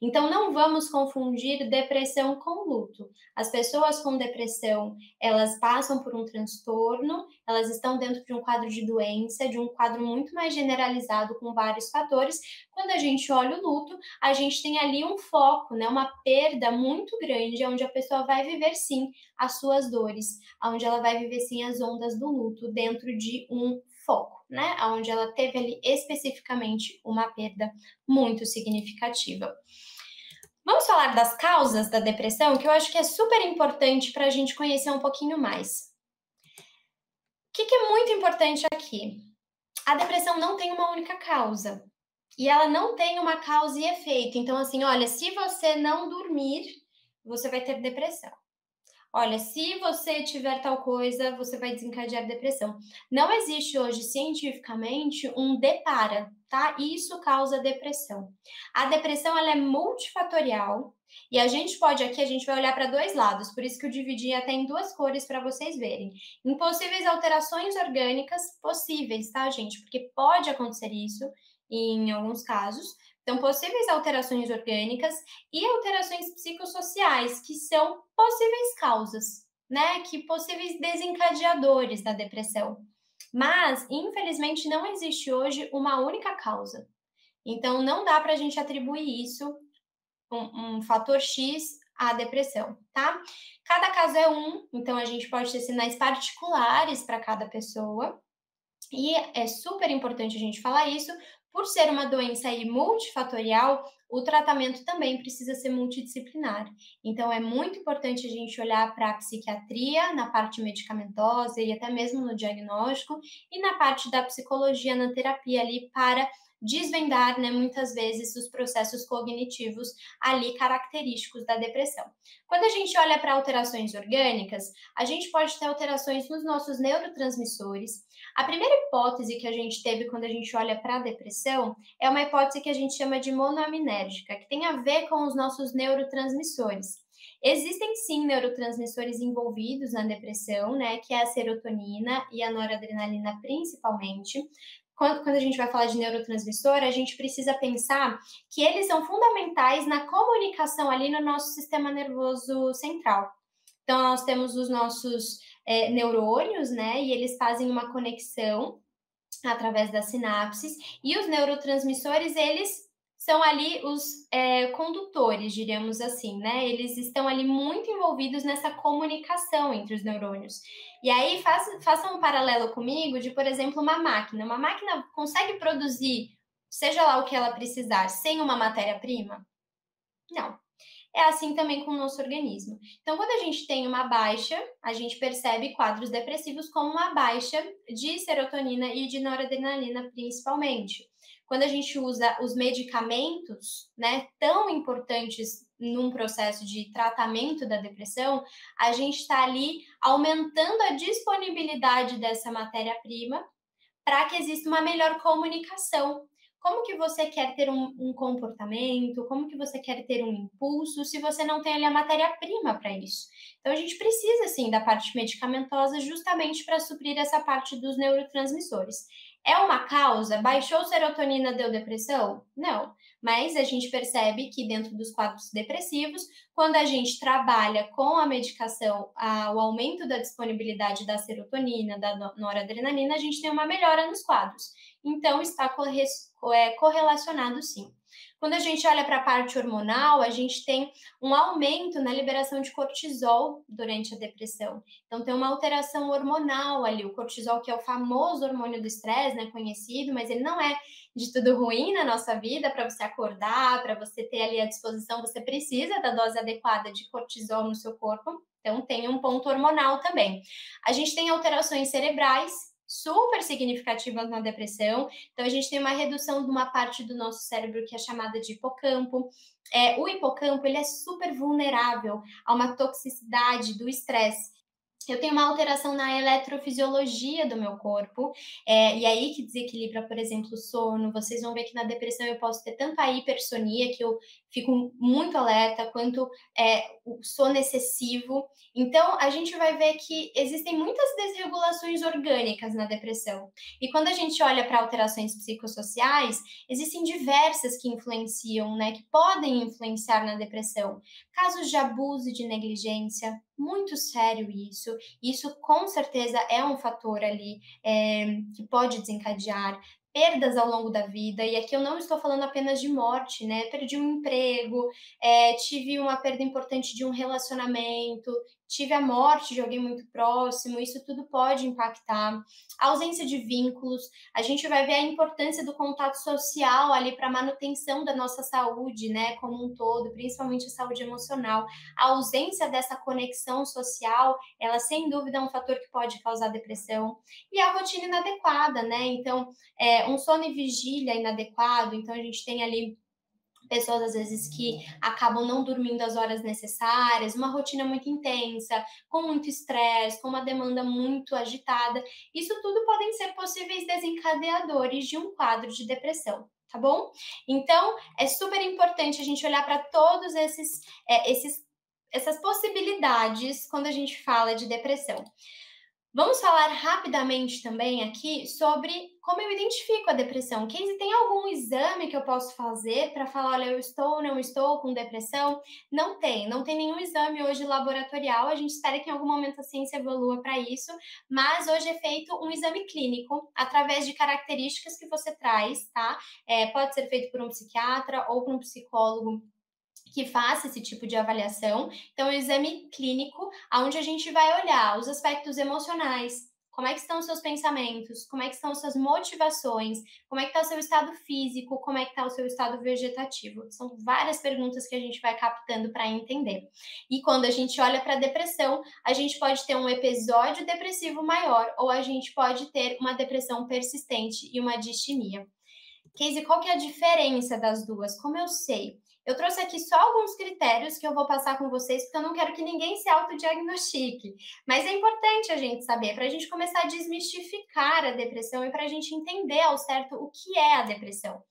Então, não vamos confundir depressão com luto. As pessoas com depressão, elas passam por um transtorno, elas estão dentro de um quadro de doença, de um quadro muito mais generalizado com vários fatores. Quando a gente olha o luto, a gente tem ali um foco, né, uma perda muito grande, onde a pessoa vai viver sim as suas dores, onde ela vai viver sim as ondas do luto dentro de um foco, né? Onde ela teve ali especificamente uma perda muito significativa. Vamos falar das causas da depressão, que eu acho que é super importante para a gente conhecer um pouquinho mais. O que, que é muito importante aqui? A depressão não tem uma única causa. E ela não tem uma causa e efeito. Então, assim, olha, se você não dormir, você vai ter depressão. Olha, se você tiver tal coisa, você vai desencadear depressão. Não existe hoje cientificamente um depara, tá? Isso causa depressão. A depressão ela é multifatorial e a gente pode aqui, a gente vai olhar para dois lados, por isso que eu dividi até em duas cores para vocês verem. Impossíveis alterações orgânicas possíveis, tá, gente? Porque pode acontecer isso em alguns casos, então, possíveis alterações orgânicas e alterações psicossociais, que são possíveis causas, né? Que possíveis desencadeadores da depressão. Mas, infelizmente, não existe hoje uma única causa. Então, não dá para a gente atribuir isso, um, um fator X, à depressão, tá? Cada caso é um, então a gente pode ter sinais particulares para cada pessoa. E é super importante a gente falar isso, por ser uma doença multifatorial, o tratamento também precisa ser multidisciplinar. Então, é muito importante a gente olhar para a psiquiatria, na parte medicamentosa e até mesmo no diagnóstico, e na parte da psicologia, na terapia ali, para desvendar, né, muitas vezes, os processos cognitivos ali característicos da depressão. Quando a gente olha para alterações orgânicas, a gente pode ter alterações nos nossos neurotransmissores. A primeira hipótese que a gente teve quando a gente olha para a depressão é uma hipótese que a gente chama de monoaminérgica, que tem a ver com os nossos neurotransmissores. Existem sim neurotransmissores envolvidos na depressão, né, que é a serotonina e a noradrenalina principalmente, quando, quando a gente vai falar de neurotransmissor, a gente precisa pensar que eles são fundamentais na comunicação ali no nosso sistema nervoso central. Então, nós temos os nossos é, neurônios, né? E eles fazem uma conexão através das sinapses. E os neurotransmissores, eles são ali os é, condutores, diríamos assim, né? Eles estão ali muito envolvidos nessa comunicação entre os neurônios. E aí faça, faça um paralelo comigo de, por exemplo, uma máquina. Uma máquina consegue produzir, seja lá o que ela precisar, sem uma matéria-prima? Não. É assim também com o nosso organismo. Então, quando a gente tem uma baixa, a gente percebe quadros depressivos como uma baixa de serotonina e de noradrenalina, principalmente quando a gente usa os medicamentos, né, tão importantes num processo de tratamento da depressão, a gente está ali aumentando a disponibilidade dessa matéria-prima para que exista uma melhor comunicação. Como que você quer ter um, um, comportamento? Como que você quer ter um impulso se você não tem ali a matéria-prima para isso? Então a gente precisa sim da parte medicamentosa justamente para suprir essa parte dos neurotransmissores. É uma causa? Baixou serotonina, deu depressão? Não. Mas a gente percebe que dentro dos quadros depressivos, quando a gente trabalha com a medicação, a, o aumento da disponibilidade da serotonina, da noradrenalina, a gente tem uma melhora nos quadros. Então, está corre, é, correlacionado sim. Quando a gente olha para a parte hormonal, a gente tem um aumento na liberação de cortisol durante a depressão. Então, tem uma alteração hormonal ali. O cortisol, que é o famoso hormônio do estresse, né, conhecido, mas ele não é de tudo ruim na nossa vida para você acordar, para você ter ali à disposição, você precisa da dose adequada de cortisol no seu corpo. Então, tem um ponto hormonal também. A gente tem alterações cerebrais, super significativas na depressão. Então, a gente tem uma redução de uma parte do nosso cérebro que é chamada de hipocampo. É, o hipocampo ele é super vulnerável a uma toxicidade do estresse eu tenho uma alteração na eletrofisiologia do meu corpo, é, e aí que desequilibra, por exemplo, o sono. Vocês vão ver que na depressão eu posso ter tanto a hipersonia, que eu fico muito alerta, quanto é, o sono excessivo. Então, a gente vai ver que existem muitas desregulações orgânicas na depressão. E quando a gente olha para alterações psicossociais, existem diversas que influenciam, né, que podem influenciar na depressão. Casos de abuso e de negligência, muito sério isso. Isso com certeza é um fator ali é, que pode desencadear perdas ao longo da vida, e aqui eu não estou falando apenas de morte, né? Perdi um emprego, é, tive uma perda importante de um relacionamento, tive a morte de alguém muito próximo, isso tudo pode impactar. A ausência de vínculos, a gente vai ver a importância do contato social ali para a manutenção da nossa saúde, né, como um todo, principalmente a saúde emocional. A ausência dessa conexão social, ela sem dúvida é um fator que pode causar depressão. E a rotina inadequada, né? Então, é, um sono e vigília inadequado, então a gente tem ali pessoas às vezes que acabam não dormindo as horas necessárias, uma rotina muito intensa, com muito estresse, com uma demanda muito agitada. Isso tudo podem ser possíveis desencadeadores de um quadro de depressão. Tá bom? Então, é super importante a gente olhar para todos esses, é, esses, essas possibilidades quando a gente fala de depressão. Vamos falar rapidamente também aqui sobre como eu identifico a depressão. Casey, tem algum exame que eu posso fazer para falar, olha, eu estou ou não estou com depressão? Não tem, não tem nenhum exame hoje laboratorial. A gente espera que em algum momento a ciência evolua para isso, mas hoje é feito um exame clínico através de características que você traz, tá? É, pode ser feito por um psiquiatra ou por um psicólogo que faça esse tipo de avaliação. Então, um exame clínico, onde a gente vai olhar os aspectos emocionais, como é que estão os seus pensamentos, como é que estão as suas motivações, como é que está o seu estado físico, como é que está o seu estado vegetativo. São várias perguntas que a gente vai captando para entender. E quando a gente olha para a depressão, a gente pode ter um episódio depressivo maior ou a gente pode ter uma depressão persistente e uma distimia. Casey, qual que é a diferença das duas? Como eu sei? Eu trouxe aqui só alguns critérios que eu vou passar com vocês, porque eu não quero que ninguém se autodiagnostique. Mas é importante a gente saber, para a gente começar a desmistificar a depressão e para a gente entender ao certo o que é a depressão.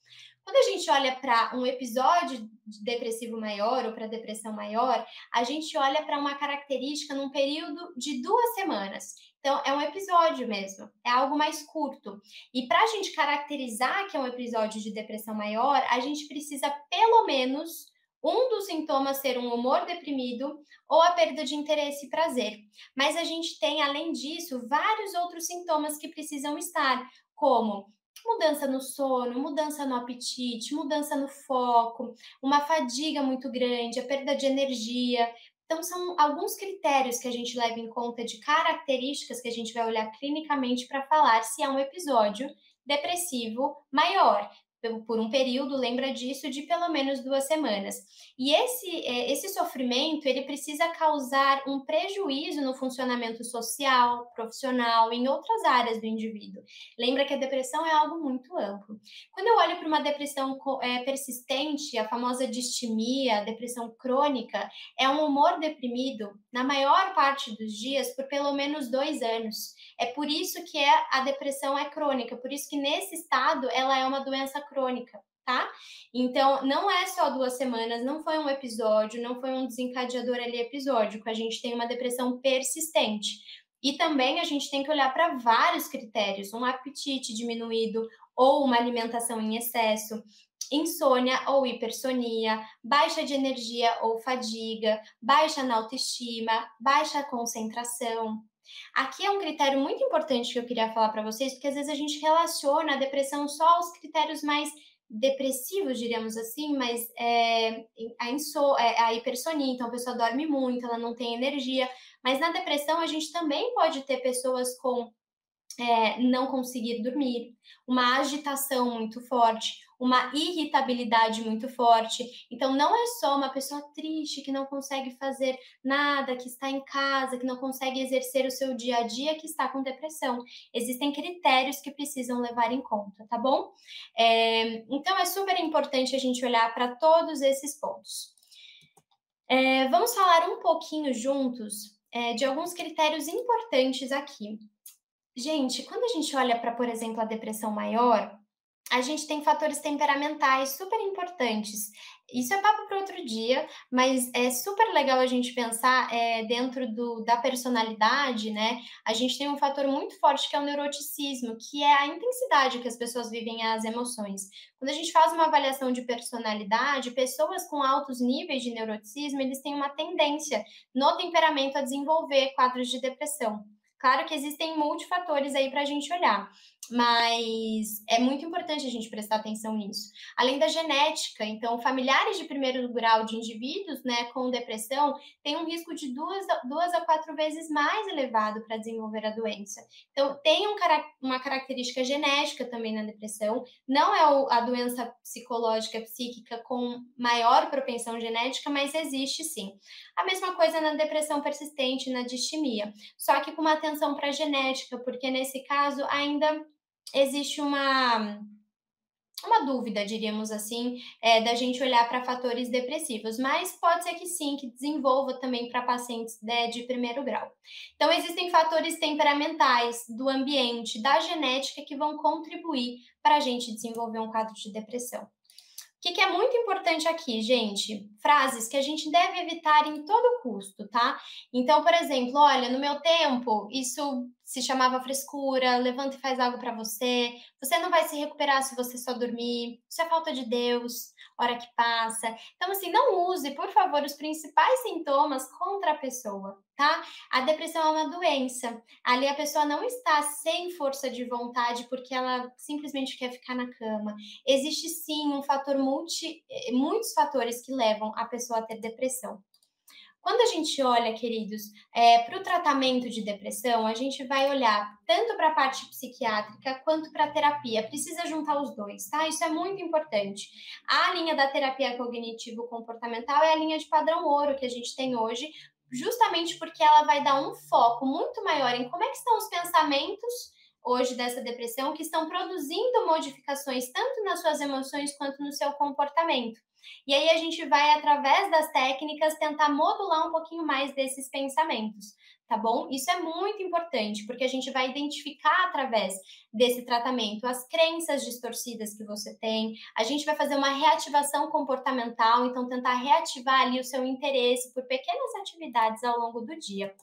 Quando a gente olha para um episódio de depressivo maior ou para depressão maior, a gente olha para uma característica num período de duas semanas. Então, é um episódio mesmo, é algo mais curto. E para a gente caracterizar que é um episódio de depressão maior, a gente precisa pelo menos um dos sintomas ser um humor deprimido ou a perda de interesse e prazer. Mas a gente tem, além disso, vários outros sintomas que precisam estar, como mudança no sono, mudança no apetite, mudança no foco, uma fadiga muito grande, a perda de energia, então, são alguns critérios que a gente leva em conta de características que a gente vai olhar clinicamente para falar se é um episódio depressivo maior por um período, lembra disso, de pelo menos duas semanas. E esse, é, esse sofrimento, ele precisa causar um prejuízo no funcionamento social, profissional, em outras áreas do indivíduo. Lembra que a depressão é algo muito amplo. Quando eu olho para uma depressão é, persistente, a famosa distimia, a depressão crônica, é um humor deprimido, na maior parte dos dias, por pelo menos dois anos. É por isso que é, a depressão é crônica, por isso que nesse estado ela é uma doença crônica, tá? Então, não é só duas semanas, não foi um episódio, não foi um desencadeador ali episódico, a gente tem uma depressão persistente. E também a gente tem que olhar para vários critérios, um apetite diminuído ou uma alimentação em excesso, insônia ou hipersonia, baixa de energia ou fadiga, baixa na autoestima, baixa concentração, Aqui é um critério muito importante que eu queria falar para vocês, porque às vezes a gente relaciona a depressão só aos critérios mais depressivos, diríamos assim, mas é, a, inso, é, a hipersonia, então a pessoa dorme muito, ela não tem energia. Mas na depressão a gente também pode ter pessoas com é, não conseguir dormir, uma agitação muito forte, uma irritabilidade muito forte. Então, não é só uma pessoa triste que não consegue fazer nada, que está em casa, que não consegue exercer o seu dia a dia, que está com depressão. Existem critérios que precisam levar em conta, tá bom? É, então, é super importante a gente olhar para todos esses pontos. É, vamos falar um pouquinho juntos é, de alguns critérios importantes aqui. Gente, quando a gente olha para, por exemplo, a depressão maior, a gente tem fatores temperamentais super importantes. Isso é papo para outro dia, mas é super legal a gente pensar é, dentro do, da personalidade, né? A gente tem um fator muito forte que é o neuroticismo, que é a intensidade que as pessoas vivem as emoções. Quando a gente faz uma avaliação de personalidade, pessoas com altos níveis de neuroticismo, eles têm uma tendência no temperamento a desenvolver quadros de depressão. Claro que existem multifatores aí para a gente olhar, mas é muito importante a gente prestar atenção nisso. Além da genética, então, familiares de primeiro grau de indivíduos né, com depressão têm um risco de duas, duas a quatro vezes mais elevado para desenvolver a doença. Então, tem um, uma característica genética também na depressão, não é a doença psicológica, psíquica com maior propensão genética, mas existe sim. A mesma coisa na depressão persistente, na distimia, só que com uma atenção para a genética, porque nesse caso ainda existe uma uma dúvida, diríamos assim, é, da gente olhar para fatores depressivos, mas pode ser que sim, que desenvolva também para pacientes né, de primeiro grau. Então, existem fatores temperamentais, do ambiente, da genética que vão contribuir para a gente desenvolver um quadro de depressão que, que é muito importante aqui, gente? Frases que a gente deve evitar em todo custo, tá? Então, por exemplo, olha, no meu tempo, isso se chamava frescura, levanta e faz algo para você, você não vai se recuperar se você só dormir, isso é falta de Deus, hora que passa. Então, assim, não use, por favor, os principais sintomas contra a pessoa, tá? A depressão é uma doença. Ali a pessoa não está sem força de vontade porque ela simplesmente quer ficar na cama. Existe sim um fator multi, eh, muitos fatores que levam a pessoa a ter depressão. Quando a gente olha, queridos, é, para o tratamento de depressão, a gente vai olhar tanto para a parte psiquiátrica quanto para a terapia. Precisa juntar os dois, tá? Isso é muito importante. A linha da terapia cognitivo-comportamental é a linha de padrão ouro que a gente tem hoje, justamente porque ela vai dar um foco muito maior em como é que estão os pensamentos hoje dessa depressão que estão produzindo modificações tanto nas suas emoções quanto no seu comportamento. E aí a gente vai, através das técnicas, tentar modular um pouquinho mais desses pensamentos, tá bom? Isso é muito importante, porque a gente vai identificar através desse tratamento as crenças distorcidas que você tem, a gente vai fazer uma reativação comportamental, então tentar reativar ali o seu interesse por pequenas atividades ao longo do dia.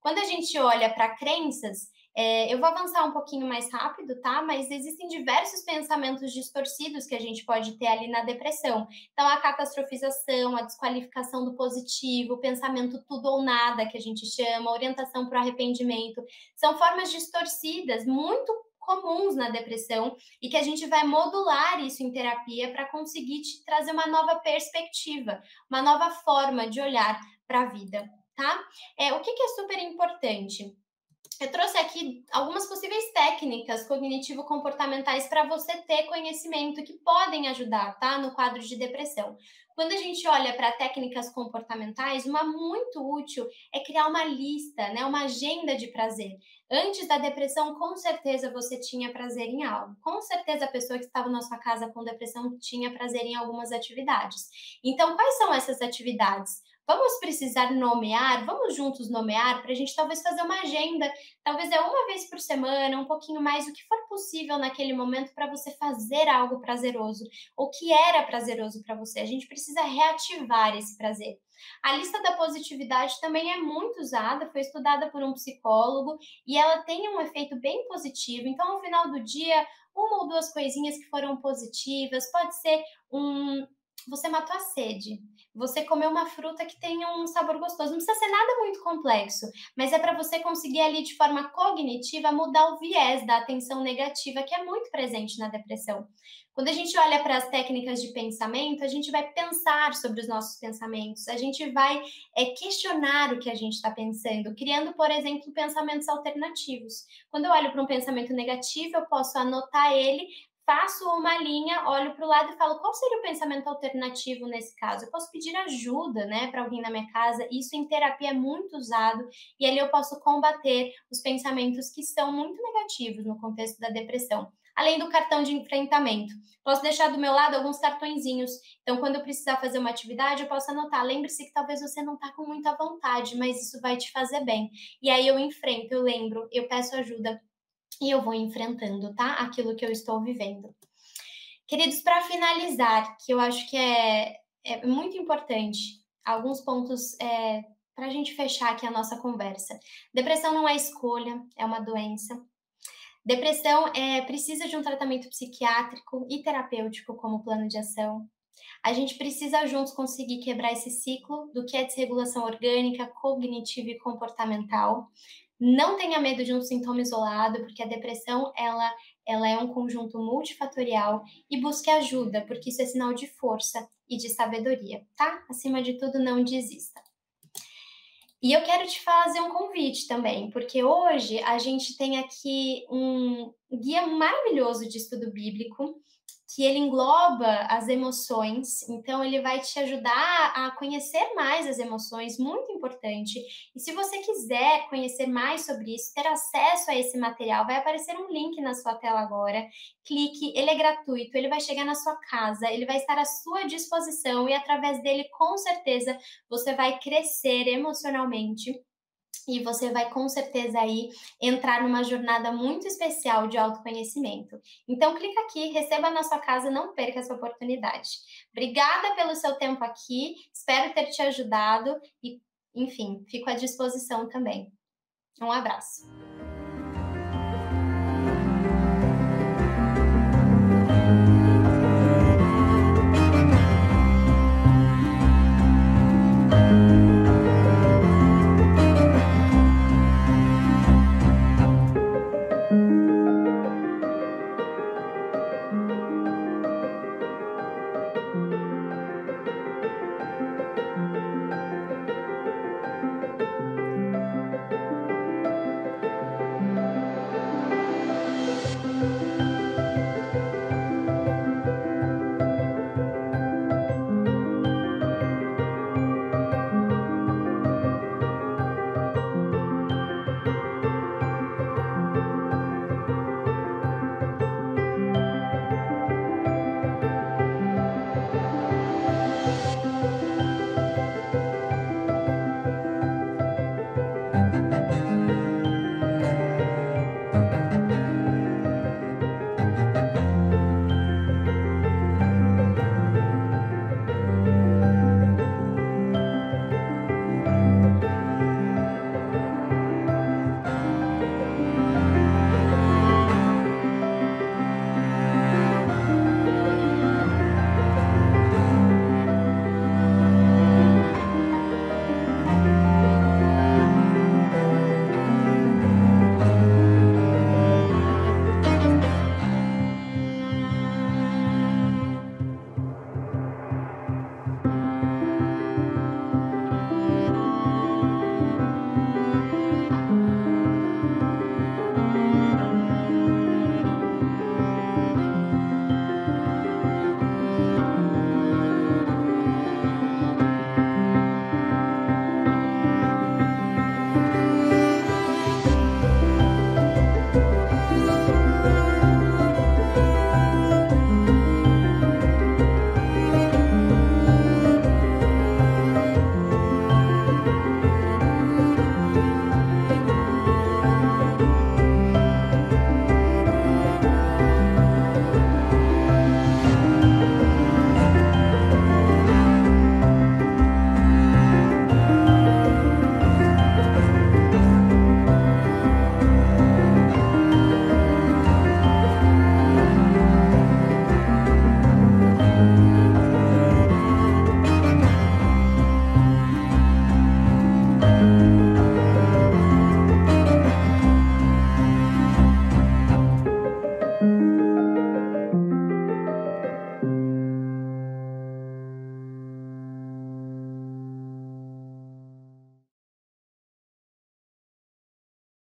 Quando a gente olha para crenças, é, eu vou avançar um pouquinho mais rápido, tá? Mas existem diversos pensamentos distorcidos que a gente pode ter ali na depressão. Então, a catastrofização, a desqualificação do positivo, o pensamento tudo ou nada, que a gente chama, orientação para o arrependimento, são formas distorcidas muito comuns na depressão e que a gente vai modular isso em terapia para conseguir te trazer uma nova perspectiva, uma nova forma de olhar para a vida, tá? É, o que, que é super importante? Eu trouxe aqui algumas possíveis técnicas cognitivo-comportamentais para você ter conhecimento que podem ajudar, tá? No quadro de depressão. Quando a gente olha para técnicas comportamentais, uma muito útil é criar uma lista, né, uma agenda de prazer. Antes da depressão, com certeza você tinha prazer em algo. Com certeza a pessoa que estava na sua casa com depressão tinha prazer em algumas atividades. Então, quais são essas atividades? Vamos precisar nomear, vamos juntos nomear para a gente talvez fazer uma agenda, talvez é uma vez por semana, um pouquinho mais, o que for possível naquele momento para você fazer algo prazeroso, ou que era prazeroso para você. A gente precisa reativar esse prazer. A lista da positividade também é muito usada, foi estudada por um psicólogo e ela tem um efeito bem positivo. Então, ao final do dia, uma ou duas coisinhas que foram positivas, pode ser um você matou a sede. Você comeu uma fruta que tem um sabor gostoso. Não precisa ser nada muito complexo, mas é para você conseguir ali de forma cognitiva mudar o viés da atenção negativa que é muito presente na depressão. Quando a gente olha para as técnicas de pensamento, a gente vai pensar sobre os nossos pensamentos, a gente vai é, questionar o que a gente está pensando, criando, por exemplo, pensamentos alternativos. Quando eu olho para um pensamento negativo, eu posso anotar ele, faço uma linha, olho para o lado e falo qual seria o pensamento alternativo nesse caso. Eu posso pedir ajuda, né, para alguém na minha casa. Isso em terapia é muito usado e ali eu posso combater os pensamentos que são muito negativos no contexto da depressão. Além do cartão de enfrentamento, posso deixar do meu lado alguns cartõezinhos. Então, quando eu precisar fazer uma atividade, eu posso anotar. Lembre-se que talvez você não está com muita vontade, mas isso vai te fazer bem. E aí eu enfrento, eu lembro, eu peço ajuda e eu vou enfrentando, tá? Aquilo que eu estou vivendo. Queridos, para finalizar, que eu acho que é, é muito importante, alguns pontos é, para a gente fechar aqui a nossa conversa. Depressão não é escolha, é uma doença. Depressão é, precisa de um tratamento psiquiátrico e terapêutico como plano de ação. A gente precisa juntos conseguir quebrar esse ciclo do que é desregulação orgânica, cognitiva e comportamental. Não tenha medo de um sintoma isolado, porque a depressão ela, ela é um conjunto multifatorial e busque ajuda, porque isso é sinal de força e de sabedoria, tá? Acima de tudo, não desista. E eu quero te fazer um convite também, porque hoje a gente tem aqui um guia maravilhoso de estudo bíblico que ele engloba as emoções, então ele vai te ajudar a conhecer mais as emoções, muito importante. E se você quiser conhecer mais sobre isso, ter acesso a esse material, vai aparecer um link na sua tela agora. Clique, ele é gratuito, ele vai chegar na sua casa, ele vai estar à sua disposição e através dele, com certeza, você vai crescer emocionalmente e você vai com certeza aí entrar numa jornada muito especial de autoconhecimento. Então clica aqui, receba na sua casa, não perca essa oportunidade. Obrigada pelo seu tempo aqui, espero ter te ajudado e, enfim, fico à disposição também. Um abraço.